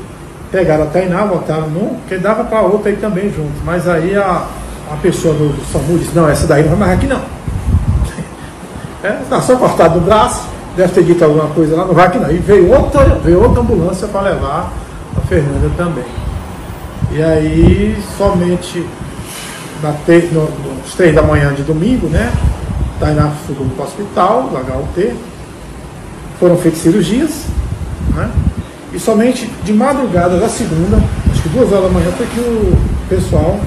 pegaram a Tainá, botaram num, que dava para outra aí também junto. Mas aí a, a pessoa do, do SAMU disse, não, essa daí não vai mais aqui não. *laughs* É, tá só cortado o braço, deve ter dito alguma coisa lá, não vai aqui não. E veio outra, veio outra ambulância para levar a Fernanda também. E aí, somente na te, no, três da manhã de domingo, né? Tainá foi para o hospital, do HUT, foram feitas cirurgias, né? E somente de madrugada da segunda, acho que duas horas da manhã, foi que o pessoal,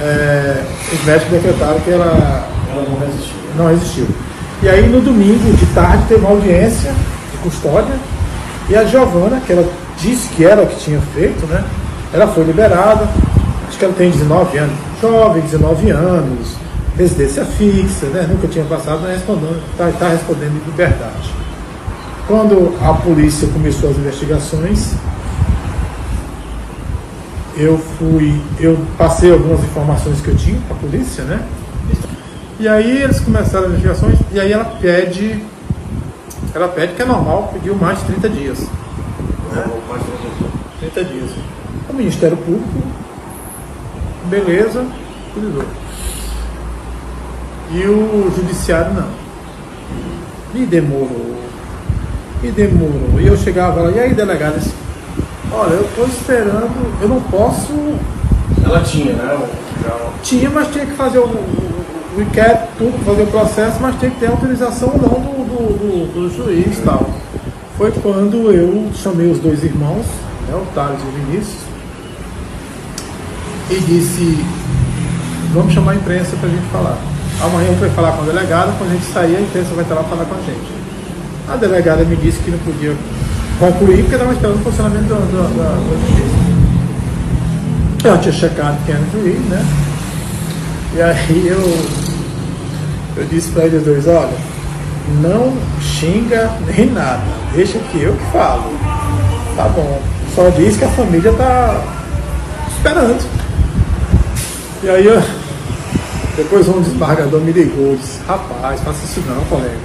é, os médicos decretaram que ela, ela não resistiu não existiu. E aí no domingo de tarde teve uma audiência de custódia e a Giovana, que ela disse que era o que tinha feito, né? Ela foi liberada, acho que ela tem 19 anos, jovem, 19 anos, residência fixa, né? Nunca tinha passado, está respondendo, tá, tá respondendo em liberdade. Quando a polícia começou as investigações, eu fui, eu passei algumas informações que eu tinha para a polícia, né? E aí eles começaram as investigações e aí ela pede ela pede que é normal, pediu mais de 30 dias. Né? Mais de 30 dias. 30 dias. O Ministério Público, beleza, utilizou. E o Judiciário não. E demorou. E demorou. E eu chegava lá, e aí, delegado? Disse, Olha, eu estou esperando, eu não posso. Ela tinha, né? Tinha, mas tinha que fazer o, o, o inquérito, tudo, fazer o processo, mas tinha que ter autorização ou não do, do, do, do juiz e tal. Foi quando eu chamei os dois irmãos, né, o Thales e o Vinícius, e disse, vamos chamar a imprensa para a gente falar. Amanhã a gente vai falar com a delegada, quando a gente sair, a imprensa vai estar lá falar com a gente. A delegada me disse que não podia concluir porque estava esperando o funcionamento da, justiça. Eu tinha checado quem era juiz, né? E aí eu, eu disse para eles dois, olha, não xinga nem nada, deixa que eu que falo. Tá bom. Só diz que a família tá esperando. E aí depois um desembargador me ligou e disse, rapaz, faça isso não, colega.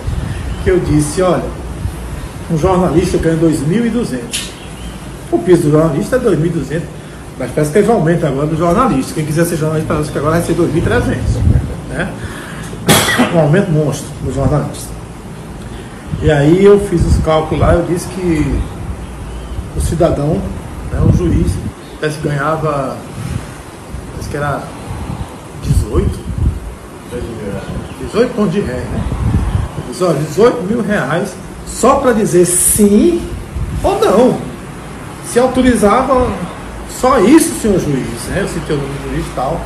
Que eu disse, olha, um jornalista ganha 2.200. O piso do jornalista é 2.200, mas parece que teve um aumento agora do jornalista. Quem quiser ser jornalista, parece que agora vai ser 2.300. Né? *coughs* Um aumento monstro do jornalista. E aí eu fiz os cálculos lá, eu disse que o cidadão, né, o juiz, parece que ganhava, parece que era 18, 18 pontos de ré, né? Eu disse, olha, 18 mil reais só para dizer sim ou não. Se autorizava só isso, senhor juiz, né? Eu citei o nome do juiz e tal.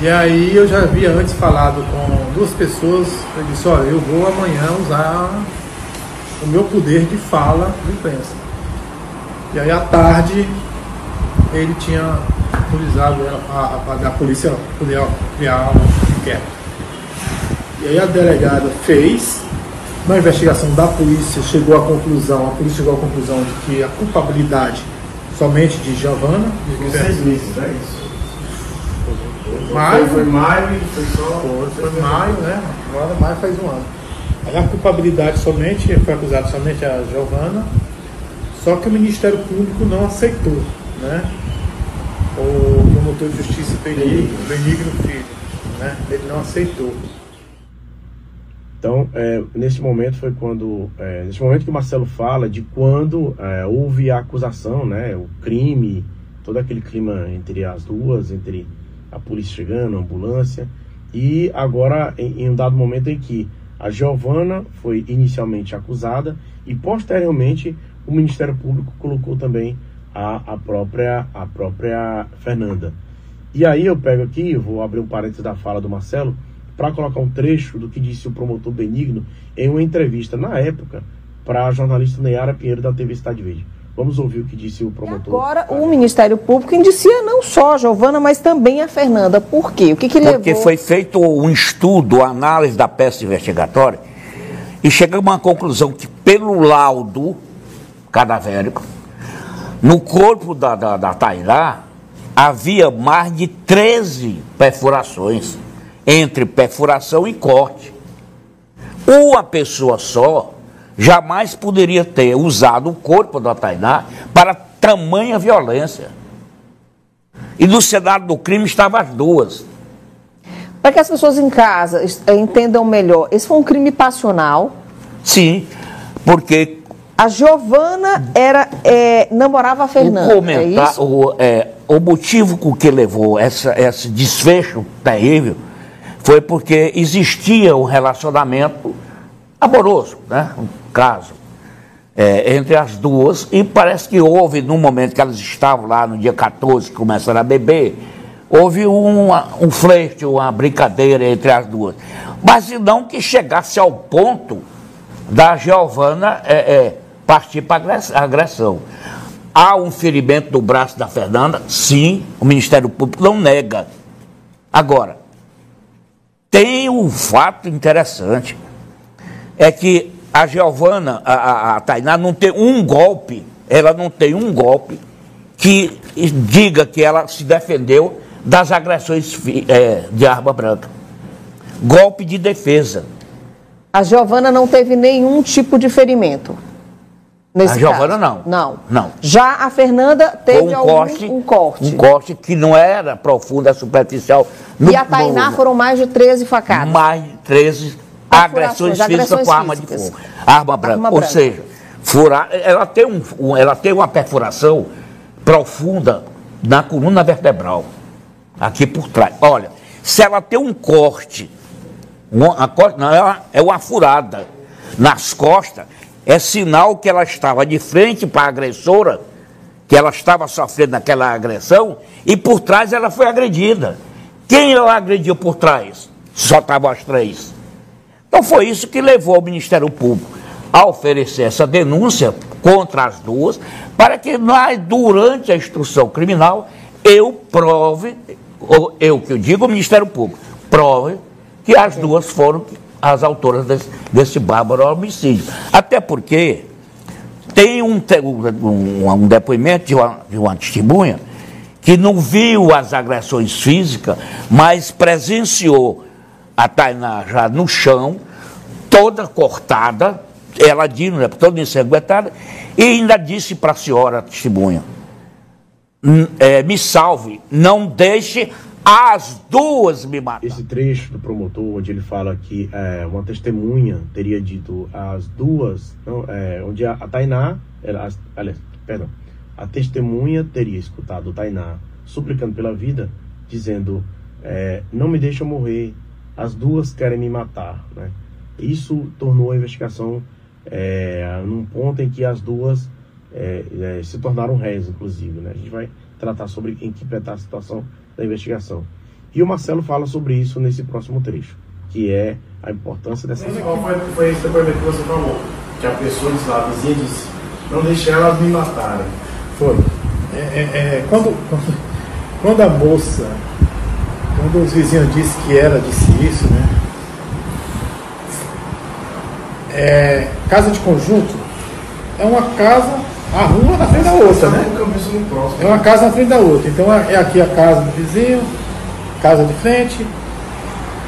E aí eu já havia antes falado com duas pessoas, eu disse, olha, eu vou amanhã usar o meu poder de fala de imprensa. E aí à tarde ele tinha autorizado a, a, a, a polícia poder criar um inquérito. E aí a delegada fez, na investigação da polícia chegou à conclusão, a polícia chegou à conclusão de que a culpabilidade somente de Giovana. De seis meses, é isso? Maio. Foi maio e foi só. Foi, foi maio, né? Agora maio faz um ano. Aí a culpabilidade somente, foi acusado somente a Giovana, só que o Ministério Público não aceitou, né? O promotor de justiça Benigno, Benigno Filho, né? Ele não aceitou. Então, é, nesse momento foi quando, é, nesse momento que o Marcelo fala de quando é, houve a acusação, né, o crime, todo aquele clima entre as duas, entre a polícia chegando, a ambulância, e agora em, em um dado momento em que a Giovana foi inicialmente acusada e posteriormente o Ministério Público colocou também a, a própria a própria Fernanda. E aí eu pego aqui, vou abrir um parênteses da fala do Marcelo para colocar um trecho do que disse o promotor Benigno em uma entrevista na época para a jornalista Neyara Pinheiro da TV Cidade Verde. Vamos ouvir o que disse o promotor. E agora o Ministério Público indicia não só a Giovana, mas também a Fernanda. Por quê? O que, que Porque levou... Porque foi feito um estudo, análise da peça investigatória, e chegamos a uma conclusão que pelo laudo cadavérico, no corpo da, da, da Tairá, havia mais de 13 perfurações entre perfuração e corte. Uma pessoa só jamais poderia ter usado o corpo da Tainá para tamanha violência. E no cenário do crime estavam as duas. Para que as pessoas em casa entendam melhor, esse foi um crime passional? Sim, porque. A Giovana era, é, namorava a Fernanda. O, comentar, é o, é, o motivo com que levou essa, esse desfecho terrível foi porque existia um relacionamento amoroso, né? um caso, é, entre as duas, e parece que houve, no momento que elas estavam lá, no dia 14, que começaram a beber, houve um, um flerte, uma brincadeira entre as duas. Mas não que chegasse ao ponto da Giovana é, é, partir para agressão. Há um ferimento do braço da Fernanda? Sim, o Ministério Público não nega. Agora, tem um fato interessante, é que a Giovana, a, a, a Tainá, não tem um golpe, ela não tem um golpe que diga que ela se defendeu das agressões é, de arma branca. Golpe de defesa. A Giovana não teve nenhum tipo de ferimento. Nesse a Giovana não. Não. Não. Já a Fernanda teve um algum, corte, um corte. Um corte que não era profundo, é superficial. e a Tainá no, foram mais de 13 facadas. Mais de 13 agressões, físicas agressões com arma de físicas. fogo. Arma branca. Arma Ou branca. seja, furar, ela, tem um, ela tem uma perfuração profunda na coluna vertebral. Aqui por trás. Olha, se ela tem um corte, uma, a co- não, é uma- é uma furada nas costas, é sinal que ela estava de frente para a agressora, que ela estava sofrendo aquela agressão, e por trás ela foi agredida. Quem ela agrediu por trás? Só estavam as três. Então foi isso que levou o Ministério Público a oferecer essa denúncia contra as duas, para que nós, durante a instrução criminal, eu prove, ou eu que eu digo, o Ministério Público, prove que as duas foram as autoras desse, desse bárbaro homicídio. Até porque tem um, um, um depoimento de uma, de uma testemunha que não viu as agressões físicas, mas presenciou a Tainá já no chão, toda cortada, ela diz, né, toda ensanguentada, e ainda disse para a senhora a testemunha, "N- eh, me salve, não deixe as duas me matar. Esse trecho do promotor, onde ele fala que é, uma testemunha teria dito as duas, não, é, onde a, a Tainá, ela, as- aliás, perdão, a testemunha teria escutado Tainá suplicando pela vida, dizendo: é, Não me deixa morrer, as duas querem me matar. Né? Isso tornou a investigação é, num ponto em que as duas é, é, se tornaram réis, inclusive. Né? A gente vai tratar sobre em que está a situação da investigação. E o Marcelo fala sobre isso nesse próximo trecho, que é a importância dessa. Qual foi, foi esse depoimento que você falou? Que a pessoa disse lá, a vizinha disse, não deixe elas me matarem. Foi. É, é, é, quando, quando, quando a moça, quando os vizinhos disse que ela disse isso, né? É, casa de conjunto é uma casa, a rua na frente da outra, né? É uma casa na frente da outra. Então é aqui a casa do vizinho, casa de frente,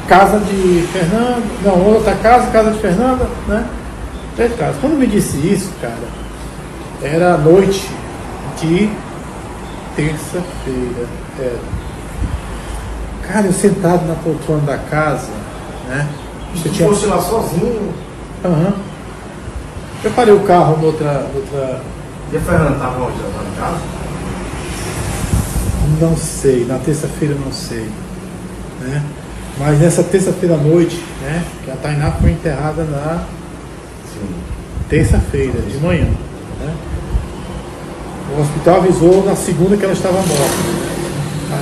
casa de Fernando, não, outra casa, casa de Fernanda, né? Três casas. Quando me disse isso, cara, era noite de terça-feira. Era. Cara, eu sentado na poltrona da casa, né? Se fosse lá sozinho, Aham. Eu parei o carro noutra. outra. E a Fernanda estava onde? Ela estava em casa? Não sei, na terça-feira não sei. Né? Mas nessa terça-feira à noite, né? Que a Tainá foi enterrada na terça-feira, de manhã. Né? O hospital avisou na segunda que ela estava morta.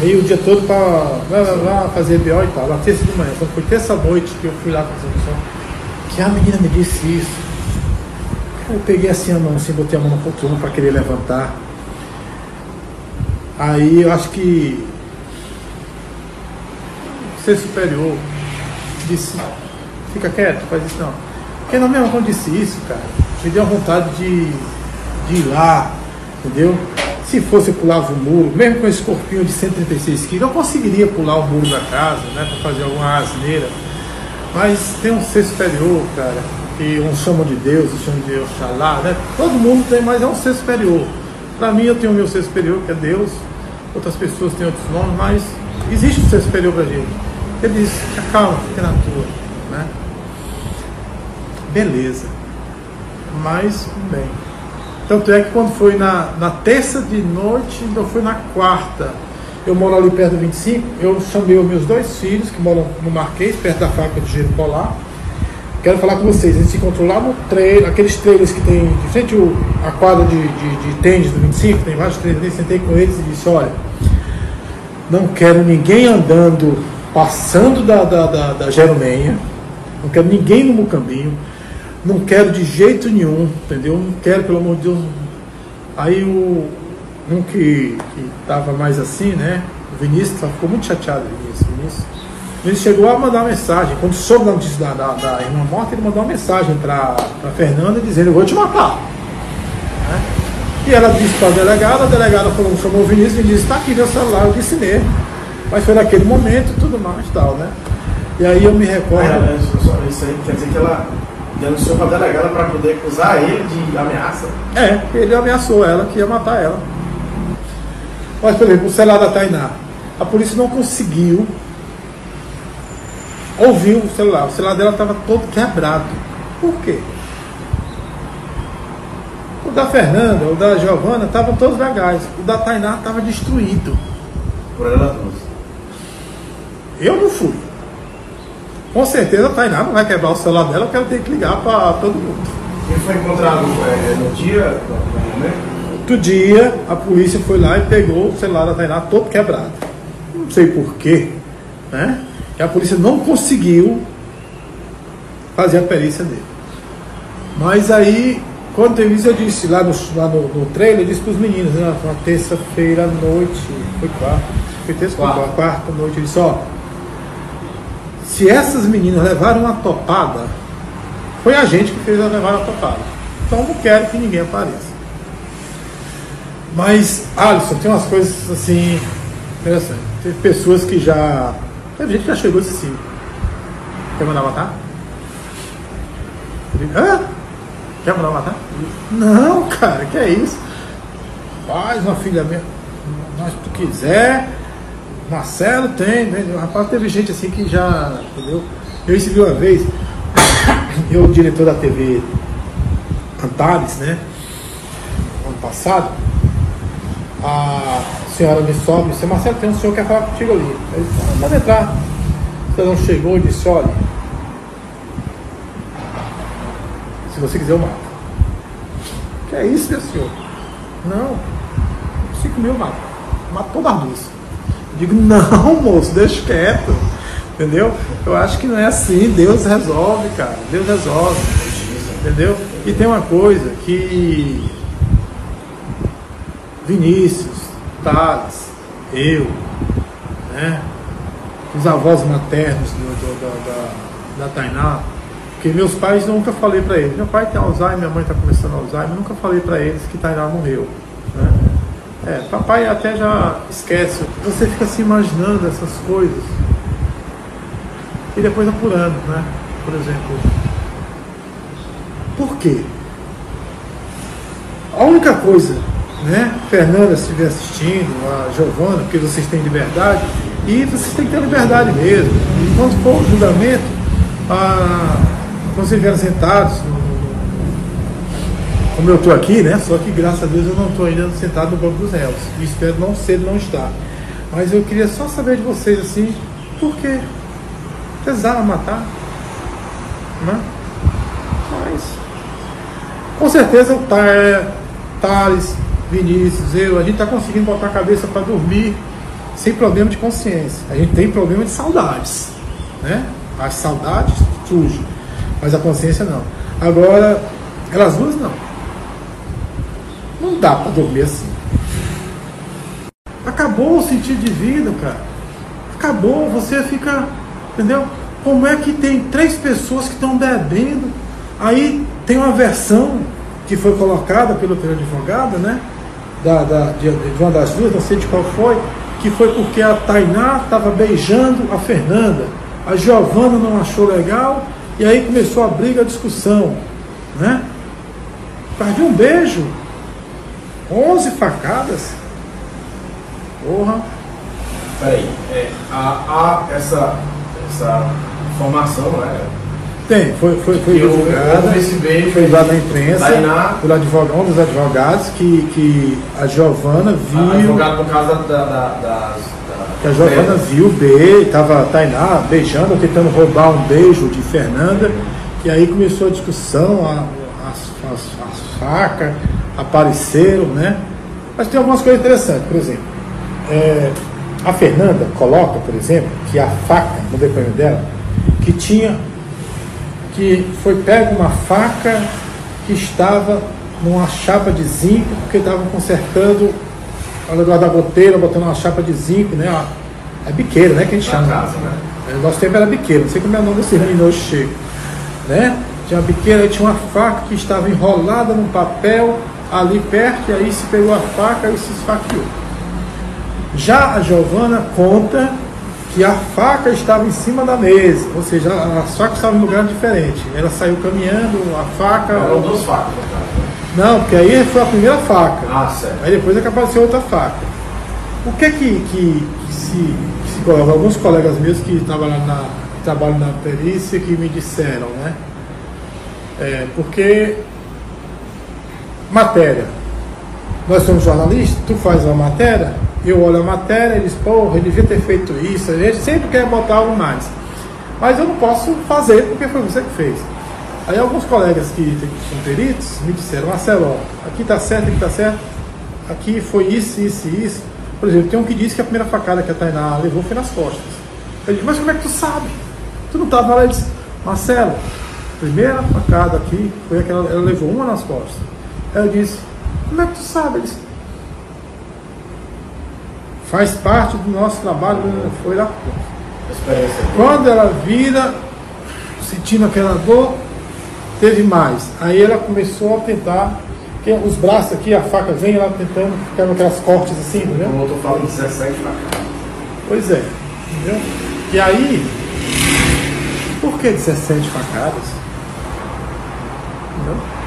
Aí o dia todo para fazer BO e tal, na terça de manhã. Então foi terça noite que eu fui lá fazer o som. Que a menina me disse isso. Eu peguei assim a mão, assim, botei a mão na poltrona para querer levantar. Aí eu acho que ser superior disse, fica quieto, faz isso não. Porque na mesma quando disse isso, cara, me deu vontade de, de ir lá, entendeu? Se fosse eu pulava o muro, mesmo com esse corpinho de 136 quilos, eu conseguiria pular o muro da casa, né? Para fazer alguma asneira. Mas tem um ser superior, cara, que uns chamam de Deus, uns chamam de Oxalá, né? Todo mundo tem, mas é um ser superior. Para mim, eu tenho o meu ser superior, que é Deus. Outras pessoas têm outros nomes, mas existe um ser superior pra gente. Ele diz, calma, fica na tua, né? Beleza. Mas, bem. Tanto é que quando foi na, na terça de noite, eu fui na quarta. Eu moro ali perto do 25, eu chamei os meus dois filhos, que moram no Marquês, perto da fábrica de gelo polar. Quero falar com vocês, gente se encontrou lá no trailer, aqueles trailers que tem de frente o- quadra de, de, de tênis do 25, tem vários trailers sentei com eles e disse, olha, não quero ninguém andando, passando da, da, da, da Jerumenha, não quero ninguém no Mucambinho, não quero de jeito nenhum, entendeu? Não quero, pelo amor de Deus. Aí o um que estava mais assim, né? O Vinícius ficou muito chateado, Vinícius. Vinícius. Ele chegou a mandar uma mensagem, quando soube da notícia da, da, da irmã morta, ele mandou uma mensagem para a Fernanda dizendo, eu vou te matar. Né? E ela disse para a delegada, a delegada falou, chamou o Vinícius e disse, está aqui meu celular, eu disse mesmo. Mas foi naquele momento e tudo mais e tal, né? E aí eu me recordo. Ah, isso, isso aí quer dizer que ela denunciou para a delegada para poder acusar ele de ameaça. É, ele ameaçou ela que ia matar ela. Mas, por exemplo, o celular da Tainá. A polícia não conseguiu ouvir o celular. O celular dela estava todo quebrado. Por quê? O da Fernanda, o da Giovana estavam todos legais. O da Tainá estava destruído. Por ela. Eu não fui. Com certeza a Tainá não vai quebrar o celular dela, porque ela tem que ligar para todo mundo. Ele foi encontrado é, no dia, no? Outro dia, a polícia foi lá e pegou o celular da Tainá todo quebrado. Não sei porquê, né? E a polícia não conseguiu fazer a perícia dele. Mas aí, quando teve isso, eu disse lá no, lá no, no trailer, eu disse para os meninos, né? Uma terça-feira à noite, foi quarta, foi terça, foi quarta, quarta noite, eu disse, ó, se essas meninas levaram uma topada, foi a gente que fez elas levar a topada. Então não quero que ninguém apareça. Mas, Alisson, tem umas coisas assim interessantes. Teve pessoas que já. Teve gente que já chegou e disse assim. Quer mandar matar? Hã? Quer mandar matar? Não, cara, que é isso? Faz uma filha minha. Mas tu quiser. Marcelo tem, né? Rapaz, teve gente assim que já. Entendeu? Eu recebi uma vez. *coughs* Eu, diretor da TV Antares, né? Ano passado a senhora me sobe disse, Marcelo, tem um senhor que quer falar contigo ali. Eu disse, pode entrar. O senhor chegou e disse, olha, se você quiser eu mato. Que é isso, meu senhor? Não, 5 mil eu mato. Mato todas as duas. Digo, *laughs* não, moço, deixa quieto. Entendeu? Eu acho que não é assim. Deus resolve, cara. Deus resolve. Entendeu? E tem uma coisa que Vinícius, Thales, eu, né? os avós maternos do, do, do, da, da Tainá, porque meus pais nunca falei para eles. Meu pai tem Alzheimer, minha mãe está começando Alzheimer, nunca falei para eles que Tainá morreu. Né? É, papai até já esquece. Você fica se imaginando essas coisas e depois apurando, né? Por exemplo. Por quê? A única coisa né? Fernanda, se estiver assistindo, a Giovana, porque vocês têm liberdade, e vocês têm que ter liberdade mesmo. E quando for o julgamento, a, quando vocês estiverem sentados, como eu estou aqui, né? Só que graças a Deus eu não estou ainda sentado no banco dos réus. E espero não ser não estar. Mas eu queria só saber de vocês assim, por que precisaram matar? Né? Mas com certeza o Thales, Vinícius, eu, a gente está conseguindo botar a cabeça para dormir sem problema de consciência. A gente tem problema de saudades. Né? As saudades surgem, mas a consciência não. Agora, elas duas não. Não dá para dormir assim. Acabou o sentido de vida, cara. Acabou, você fica. Entendeu? Como é que tem três pessoas que estão bebendo? Aí tem uma versão que foi colocada pelo teu advogado, né? Da, da de, de, uma das duas, não sei de qual foi, que foi porque a Tainá estava beijando a Fernanda. A Giovana não achou legal e aí começou a briga, a discussão. Né? Por de um beijo. 11 facadas. Porra. Peraí, é, essa, essa informação, né? Tem, foi, foi, foi beijo foi dado na imprensa Tainá, advogado, um dos advogados que, que a Giovana viu. Advogado por causa da, da, da, que a Giovana viu o beijo, estava Tainá beijando, tentando roubar um beijo de Fernanda, e aí começou a discussão, a, as, as, as facas apareceram, né? Mas tem algumas coisas interessantes, por exemplo. É, a Fernanda coloca, por exemplo, que a faca, no depoimento dela, que tinha que foi pega uma faca que estava numa chapa de zinco, porque estavam consertando o negócio da goteira, botando uma chapa de zinco, né? É biqueira, né? Que a gente chama. Casa, né? É, nosso tempo era biqueira, não sei como é o nome desse menino hoje chega. Né? Tinha uma biqueira, tinha uma faca que estava enrolada num papel ali perto, e aí se pegou a faca e se esfaqueou. Já a Giovana conta que a faca estava em cima da mesa, ou seja, as facas estavam em lugar diferente. Ela saiu caminhando, a faca. Eram duas facas, né? Não, porque aí foi a primeira faca. Ah, certo. Aí depois é que apareceu outra faca. O que é que, que, que se, que se coloca? Alguns colegas meus que trabalham na, trabalham na perícia que me disseram, né? É, porque matéria. Nós somos jornalistas, tu faz uma matéria, eu olho a matéria e diz, porra, ele devia ter feito isso, a gente sempre quer botar algo mais. Mas eu não posso fazer porque foi você que fez. Aí alguns colegas que, são peritos me disseram, Marcelo, aqui está certo, aqui está certo, aqui foi isso, isso e isso. Por exemplo, tem um que disse que a primeira facada que a Tainá levou foi nas costas. Eu disse, mas como é que tu sabe? Tu não estava lá? Ele disse, Marcelo, primeira facada aqui foi aquela, ela levou uma nas costas. Aí eu disse, como é que tu sabe? Ele faz parte do nosso trabalho, foi lá. Quando ela vira, sentindo aquela dor, teve mais. Aí ela começou a tentar, porque os braços aqui, a faca vem ela tentando ficar aquelas cortes assim, entendeu? O outro fala em 17 facadas. Pois é, entendeu? E aí, por que 17 facadas? Entendeu?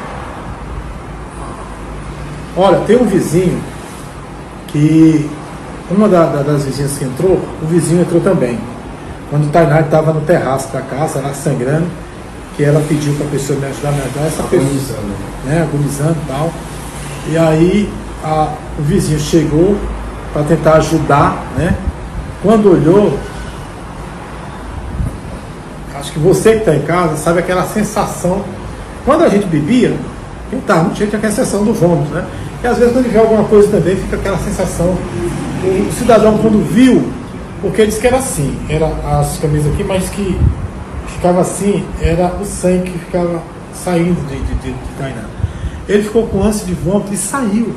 Olha, tem um vizinho que uma da- da- das vizinhas que entrou, o vizinho entrou também. Quando o Tainá estava no terraço da casa, lá sangrando, que ela pediu para a pessoa me ajudar, me ajudar, essa pessoa Agonizando. né, agonizando e tal. E aí a- o vizinho chegou para tentar ajudar, né? Quando olhou, acho que você que está em casa sabe aquela sensação. Quando a gente bebia, quem estava muito cheio tinha aquela sensação do vômito, né? E às vezes quando vê alguma coisa também fica aquela sensação. O cidadão quando viu, porque disse que era assim, era as camisas aqui, mas que ficava assim, era o sangue que ficava saindo de, de, de, de Tainá. Ele ficou com ânsia de vômito e saiu.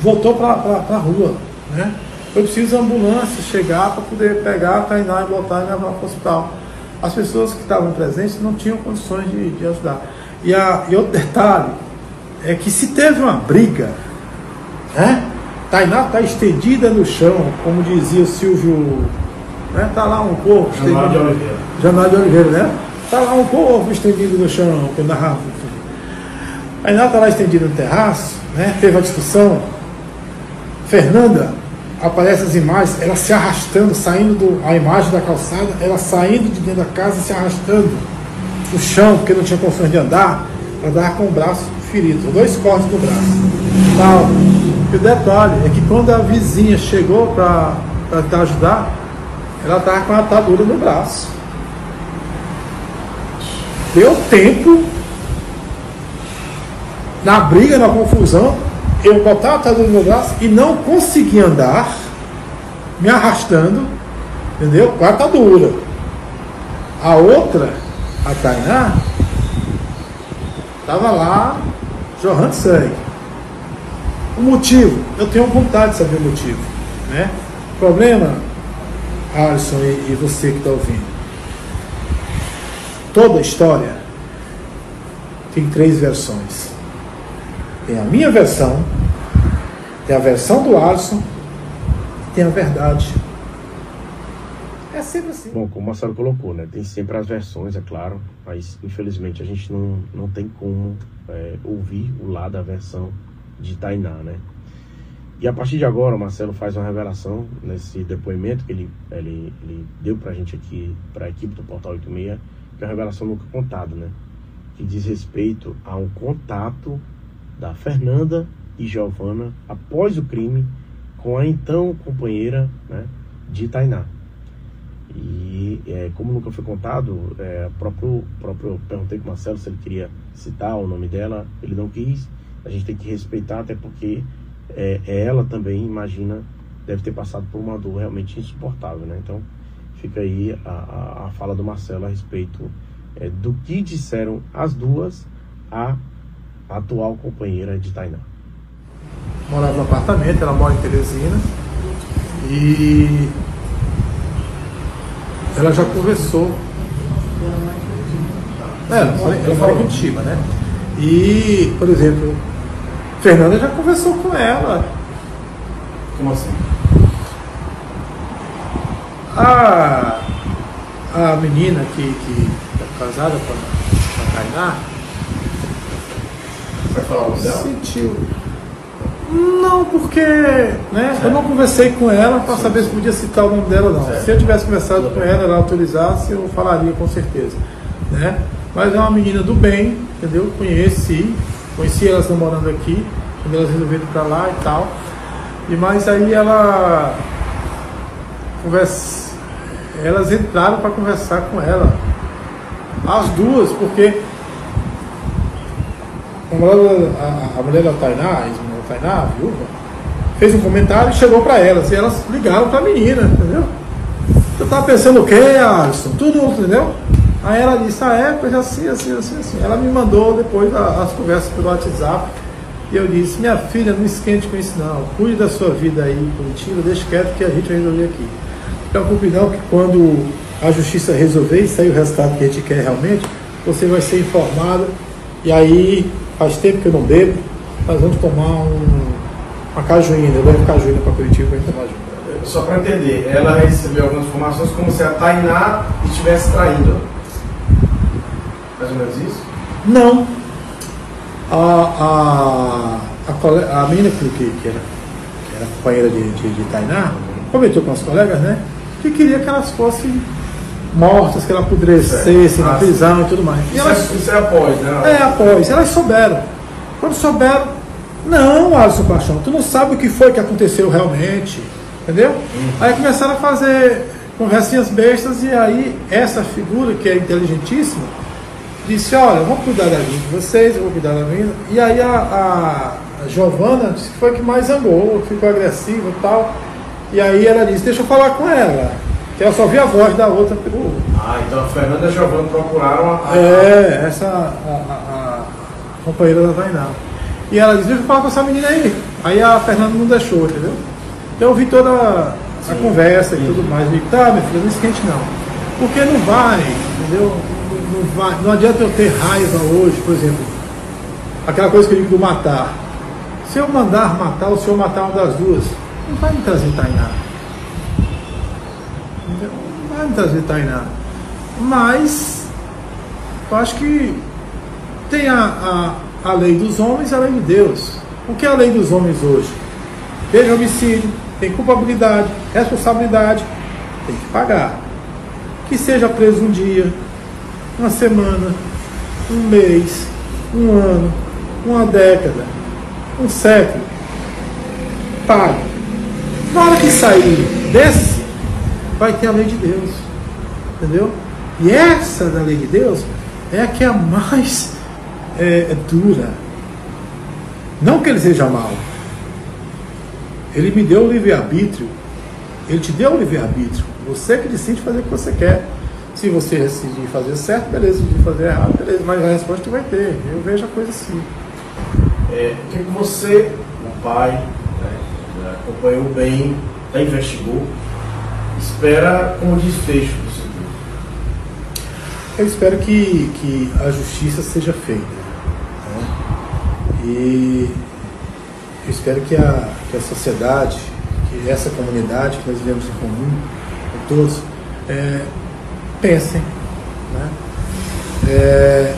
Voltou para a rua. Né? Foi preciso a ambulância chegar para poder pegar a Tainá e botar e levar para o hospital. As pessoas que estavam presentes não tinham condições de, de ajudar. E, a, e outro detalhe é que se teve uma briga, né? Tainá está estendida no chão, como dizia o Silvio, né? Tá lá um corpo de estendido- Oliveira. Januário de Oliveira, né? Tá lá um corpo estendido no chão, que eu narrava. Tainá está lá estendida no terraço, né? Teve a discussão. Fernanda, aparece as imagens, ela se arrastando, saindo do, a imagem da calçada, ela saindo de dentro da casa, se arrastando no chão, porque não tinha condições de andar, ela dava com o braço dois cortes no braço. Tal. E o detalhe é que quando a vizinha chegou para tentar ajudar, ela estava com a atadura no braço. Deu tempo, na briga, na confusão, eu botar a atadura no braço e não conseguir andar, me arrastando, entendeu? Com a atadura. A outra, a Tainá, estava lá jorrando sangue. O motivo, eu tenho vontade de saber o motivo. Né? O problema, Alisson e, e você que está ouvindo, toda história tem três versões. Tem a minha versão, tem a versão do Alisson, tem a verdade. É sempre assim. Bom, como o Marcelo colocou, né? Tem sempre as versões, é claro, mas infelizmente a gente não, não tem como é, ouvir o lado da versão de Tainá, né? E a partir de agora, o Marcelo faz uma revelação nesse depoimento que ele, ele, ele deu pra gente aqui, pra equipe do Portal 86, que é uma revelação nunca contada, né? Que diz respeito a um contato da Fernanda e Giovana após o crime com a então companheira né, de Tainá. E é, como nunca foi contado, é, próprio, próprio perguntei para o Marcelo se ele queria citar o nome dela, ele não quis. A gente tem que respeitar, até porque é, ela também, imagina, deve ter passado por uma dor realmente insuportável, né? Então fica aí a, a, a fala do Marcelo a respeito é, do que disseram as duas a atual companheira de Tainá. morava no apartamento, ela mora em Teresina. E ela já conversou. É, ela em Curitiba, né? E, por exemplo, Fernanda já conversou com ela. Como assim? A, a menina que, que é casada com a, com a Tainá Vai falar o dela? sentiu. Não, porque né, eu não conversei com ela para saber se podia citar o nome dela ou não. Certo. Se eu tivesse conversado com ela, ela autorizasse, eu falaria com certeza. Né? Mas é uma menina do bem, entendeu? Conheci, conheci elas namorando aqui, quando elas resolveram ir para lá e tal. E mas aí ela conversa, elas entraram para conversar com ela. As duas, porque a mulher, a, a mulher da Tainá, a Tainá, a viúva, fez um comentário e chegou para elas. E elas ligaram para a menina, entendeu? Eu tava pensando o quê, Alisson? Tudo, entendeu? Aí ela disse, ah é, pois assim, assim, assim, assim. Ela me mandou depois as conversas pelo WhatsApp. E eu disse, minha filha, não esquente com isso não. Cuide da sua vida aí, Curitiba, deixa quieto que a gente vai resolver aqui. Preocupe não que quando a justiça resolver e sair o resultado que a gente quer realmente, você vai ser informado. E aí, faz tempo que eu não bebo, nós vamos tomar um, uma cajuína. Eu levo cajuína para Curitiba para tomar junto. Só para entender, ela recebeu algumas informações como se a Tainá estivesse traindo. Mais ou menos isso? Não. A, a, a, cole- a menina que, que, era, que era companheira de, de, de Tainá comentou com as colegas, né? Que queria que elas fossem mortas, que ela apodrecesse na Ah, sim. prisão e tudo mais. E Isso, elas, é, isso é após, né? é, após, elas souberam. Quando souberam, não, Alisson Paixão, tu não sabe o que foi que aconteceu realmente. Entendeu? Aí começaram a fazer conversinhas bestas e aí essa figura que é inteligentíssima disse, olha, vamos cuidar da vida de vocês, eu vou cuidar da minha. E aí a, a, Giovana disse que foi a que mais zangou, ficou agressiva e tal. E aí ela disse, deixa eu falar com ela. Que ela só via a voz da outra pelo, Ah, então a Fernanda e a Giovanna procuraram a. é, essa a- a companheira da Tainá. E ela disse, deixa eu falar com essa menina aí. Aí a Fernanda não deixou, entendeu? Então eu vi toda a a conversa e tudo mais. Eu digo, tá, minha filha, não esquente não. Porque não vai, entendeu? Não, não vai. Não adianta eu ter raiva hoje, por exemplo, aquela coisa que eu digo do matar. Se eu mandar matar ou se eu matar uma das duas, não vai me trazer Tainá. Não vai me trazer Tainá. Mas eu acho que tem a, a, a lei dos homens e a lei de Deus. O que é a lei dos homens hoje? Veja homicídio, tem culpabilidade, responsabilidade, tem que pagar. Que seja preso um dia, uma semana, um mês, um ano, uma década, um século. Pague. Na hora que sair desse, vai ter a lei de Deus. Entendeu? E essa da lei de Deus é a que é a mais é, é dura. Não que ele seja mau. Ele me deu o livre-arbítrio. Ele te deu o livre-arbítrio. Você que decide fazer o que você quer. Se você decidir fazer certo, beleza. Se decidir fazer errado, beleza. Mas a resposta tu vai ter. Eu vejo a coisa assim. É, o que você, o pai, né, acompanhou bem, já investigou, espera como desfecho do seu? Eu espero que, que a justiça seja feita. E eu espero que a, que a sociedade, que essa comunidade que nós vivemos em comum, com todos, é, pensem. Né? É,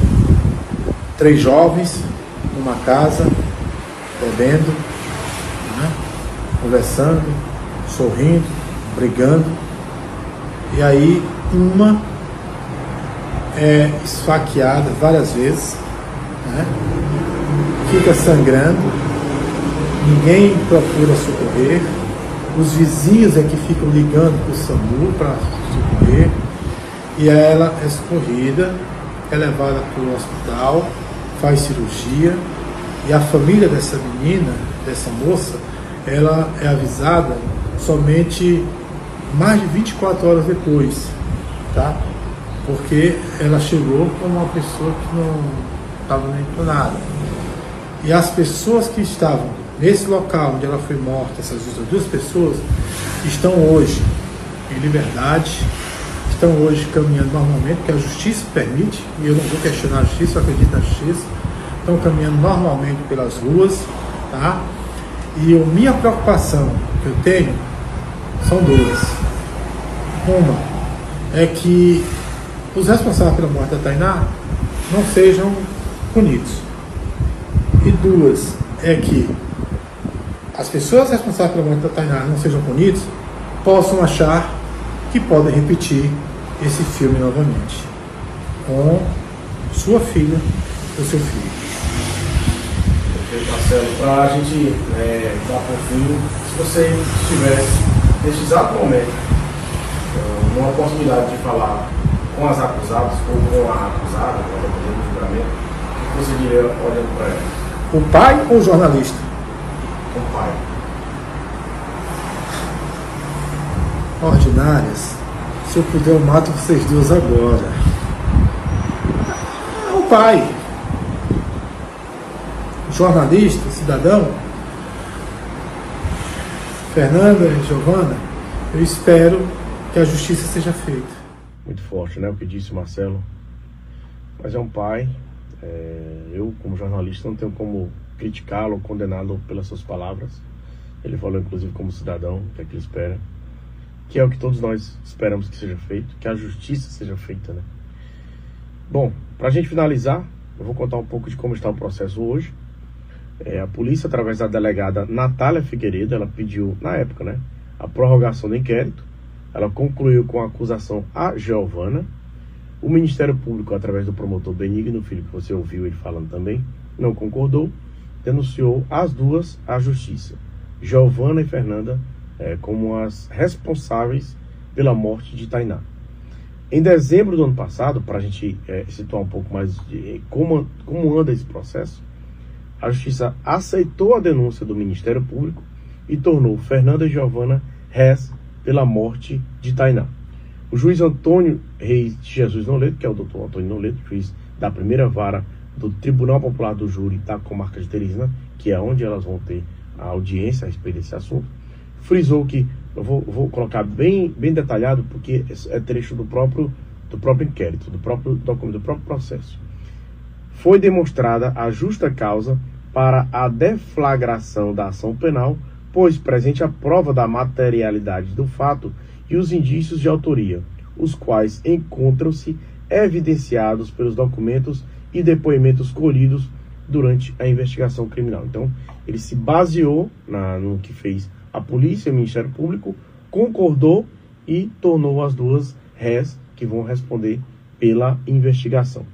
três jovens numa casa, bebendo, né? conversando, sorrindo, brigando. E aí uma é esfaqueada várias vezes, né? Fica sangrando, ninguém procura socorrer, os vizinhos é que ficam ligando para o SAMU para socorrer, e ela é socorrida, é levada para o hospital, faz cirurgia, e a família dessa menina, dessa moça, ela é avisada somente mais de 24 horas depois, tá? Porque ela chegou como uma pessoa que não estava nem com nada. E as pessoas que estavam nesse local onde ela foi morta, essas outras duas pessoas, estão hoje em liberdade, estão hoje caminhando normalmente, porque a justiça permite, e eu não vou questionar a justiça, eu acredito na justiça, estão caminhando normalmente pelas ruas, tá? E a minha preocupação que eu tenho são duas. Uma é que os responsáveis pela morte da Tainá não sejam punidos. E duas é que as pessoas responsáveis pela morte da Tainá não sejam punidas, possam achar que podem repetir esse filme novamente com sua filha ou seu filho. Marcelo. Para a gente é, dar por fim, se você estivesse neste exato momento, é, uma oportunidade de falar com as acusadas ou com a acusada, dependendo do julgamento, o que você diria olhando para ela? O pai ou o jornalista? O pai. Ordinárias. Se eu puder, eu mato vocês duas agora. É o pai. Jornalista, cidadão. Fernanda e Giovana, eu espero que a justiça seja feita. Muito forte, né? O que disse o Marcelo. Mas é um pai. É, eu, como jornalista, não tenho como criticá-lo ou condená-lo pelas suas palavras. Ele falou, inclusive, como cidadão, o que é que ele espera. Que é o que todos nós esperamos que seja feito, que a justiça seja feita, né? Bom, para a gente finalizar, eu vou contar um pouco de como está o processo hoje. É, a polícia, através da delegada Natália Figueiredo, ela pediu, na época, né, a prorrogação do inquérito. Ela concluiu com a acusação a Giovana. O Ministério Público, através do promotor Benigno Filho, que você ouviu ele falando também, não concordou, denunciou as duas à justiça, Giovana e Fernanda, é, como as responsáveis pela morte de Tainá. Em dezembro do ano passado, para a gente é, situar um pouco mais de como, como anda esse processo, a Justiça aceitou a denúncia do Ministério Público e tornou Fernanda e Giovana réis pela morte de Tainá. O juiz Antônio Reis Jesus Noleto, que é o doutor Antônio Noleto, juiz da primeira vara do Tribunal Popular do Júri da Comarca de Teresina, que é onde elas vão ter a audiência a respeito desse assunto, frisou que, eu vou, vou colocar bem, bem detalhado, porque é trecho do próprio, do próprio inquérito, do próprio documento, do próprio processo. Foi demonstrada a justa causa para a deflagração da ação penal, pois presente a prova da materialidade do fato e os indícios de autoria, os quais encontram-se evidenciados pelos documentos e depoimentos colhidos durante a investigação criminal. Então, ele se baseou na, no que fez a polícia o Ministério Público, concordou e tornou as duas réis que vão responder pela investigação.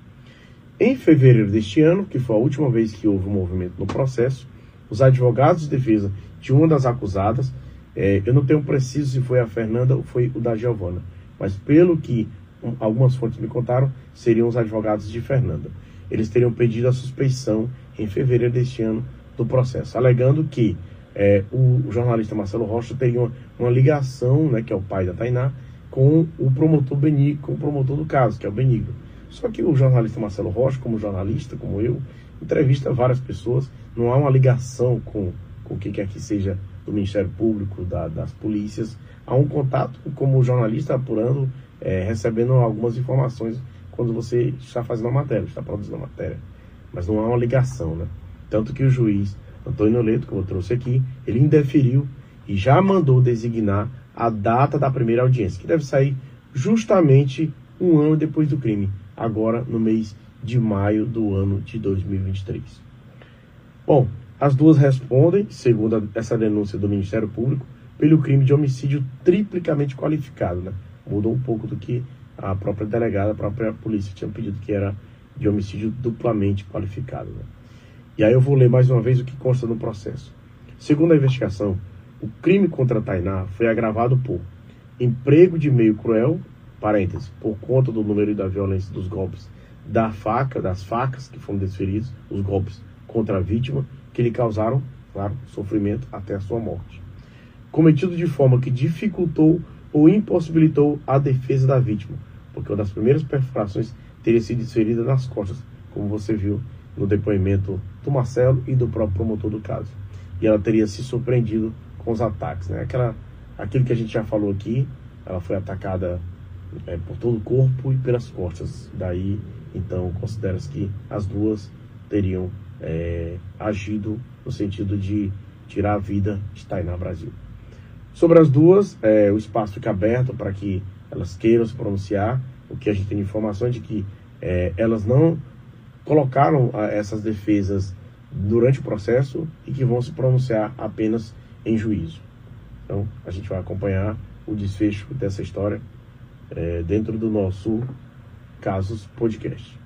Em fevereiro deste ano, que foi a última vez que houve um movimento no processo, os advogados de defesa de uma das acusadas, é, eu não tenho preciso se foi a Fernanda ou foi o da Giovana, mas pelo que um, algumas fontes me contaram, seriam os advogados de Fernanda. Eles teriam pedido a suspeição em fevereiro deste ano do processo, alegando que é, o, o, jornalista Marcelo Rocha teria uma, uma, ligação, né, que é o pai da Tainá, com o promotor Benigno, com o promotor do caso, que é o Benigno. Só que o jornalista Marcelo Rocha, como jornalista, como eu, entrevista várias pessoas, não há uma ligação com, com o que quer que seja do Ministério Público, da, das polícias. Há um contato como jornalista apurando, é, recebendo algumas informações quando você está fazendo a matéria, está produzindo a matéria. Mas não há uma ligação, né? Tanto que o juiz Antônio Leto, que eu trouxe aqui, ele indeferiu e já mandou designar a data da primeira audiência, que deve sair justamente um ano depois do crime, agora no mês de maio do ano de 2023. Bom, as duas respondem, segundo essa denúncia do Ministério Público, pelo crime de homicídio triplicamente qualificado. Né? Mudou um pouco do que a própria delegada, a própria polícia tinha pedido, que era de homicídio duplamente qualificado. Né? E aí eu vou ler mais uma vez o que consta no processo. Segundo a investigação, o crime contra Tainá foi agravado por emprego de meio cruel, parênteses, por conta do número e da violência dos golpes da faca, das facas que foram desferidos, os golpes contra a vítima, que lhe causaram, claro, sofrimento até a sua morte. Cometido de forma que dificultou ou impossibilitou a defesa da vítima, porque uma das primeiras perfurações teria sido desferida nas costas, como você viu no depoimento do Marcelo e do próprio promotor do caso. E ela teria se surpreendido com os ataques. Né? Aquela, aquilo que a gente já falou aqui, ela foi atacada é, por todo o corpo e pelas costas. Daí, então, considera-se que as duas teriam é, agido no sentido de tirar a vida de Tainá Brasil. Sobre as duas, é, o espaço fica aberto para que elas queiram se pronunciar. O que a gente tem de informação é de que é, elas não colocaram a, essas defesas durante o processo e que vão se pronunciar apenas em juízo. Então, a gente vai acompanhar o desfecho dessa história é, dentro do nosso Casos Podcast.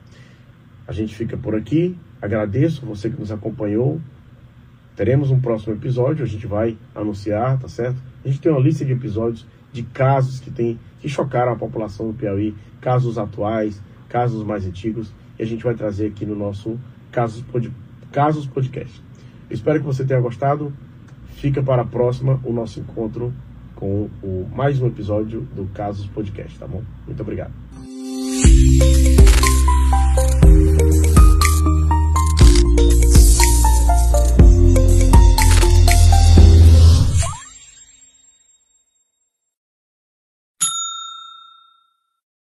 A gente fica por aqui. Agradeço você que nos acompanhou. Teremos um próximo episódio, a gente vai anunciar, tá certo? A gente tem uma lista de episódios de casos que tem que chocaram a população do Piauí, casos atuais, casos mais antigos, e a gente vai trazer aqui no nosso Casos, Pod, casos Podcast. espero que você tenha gostado. Fica para a próxima o nosso encontro com o mais um episódio do Casos Podcast, tá bom? Muito obrigado.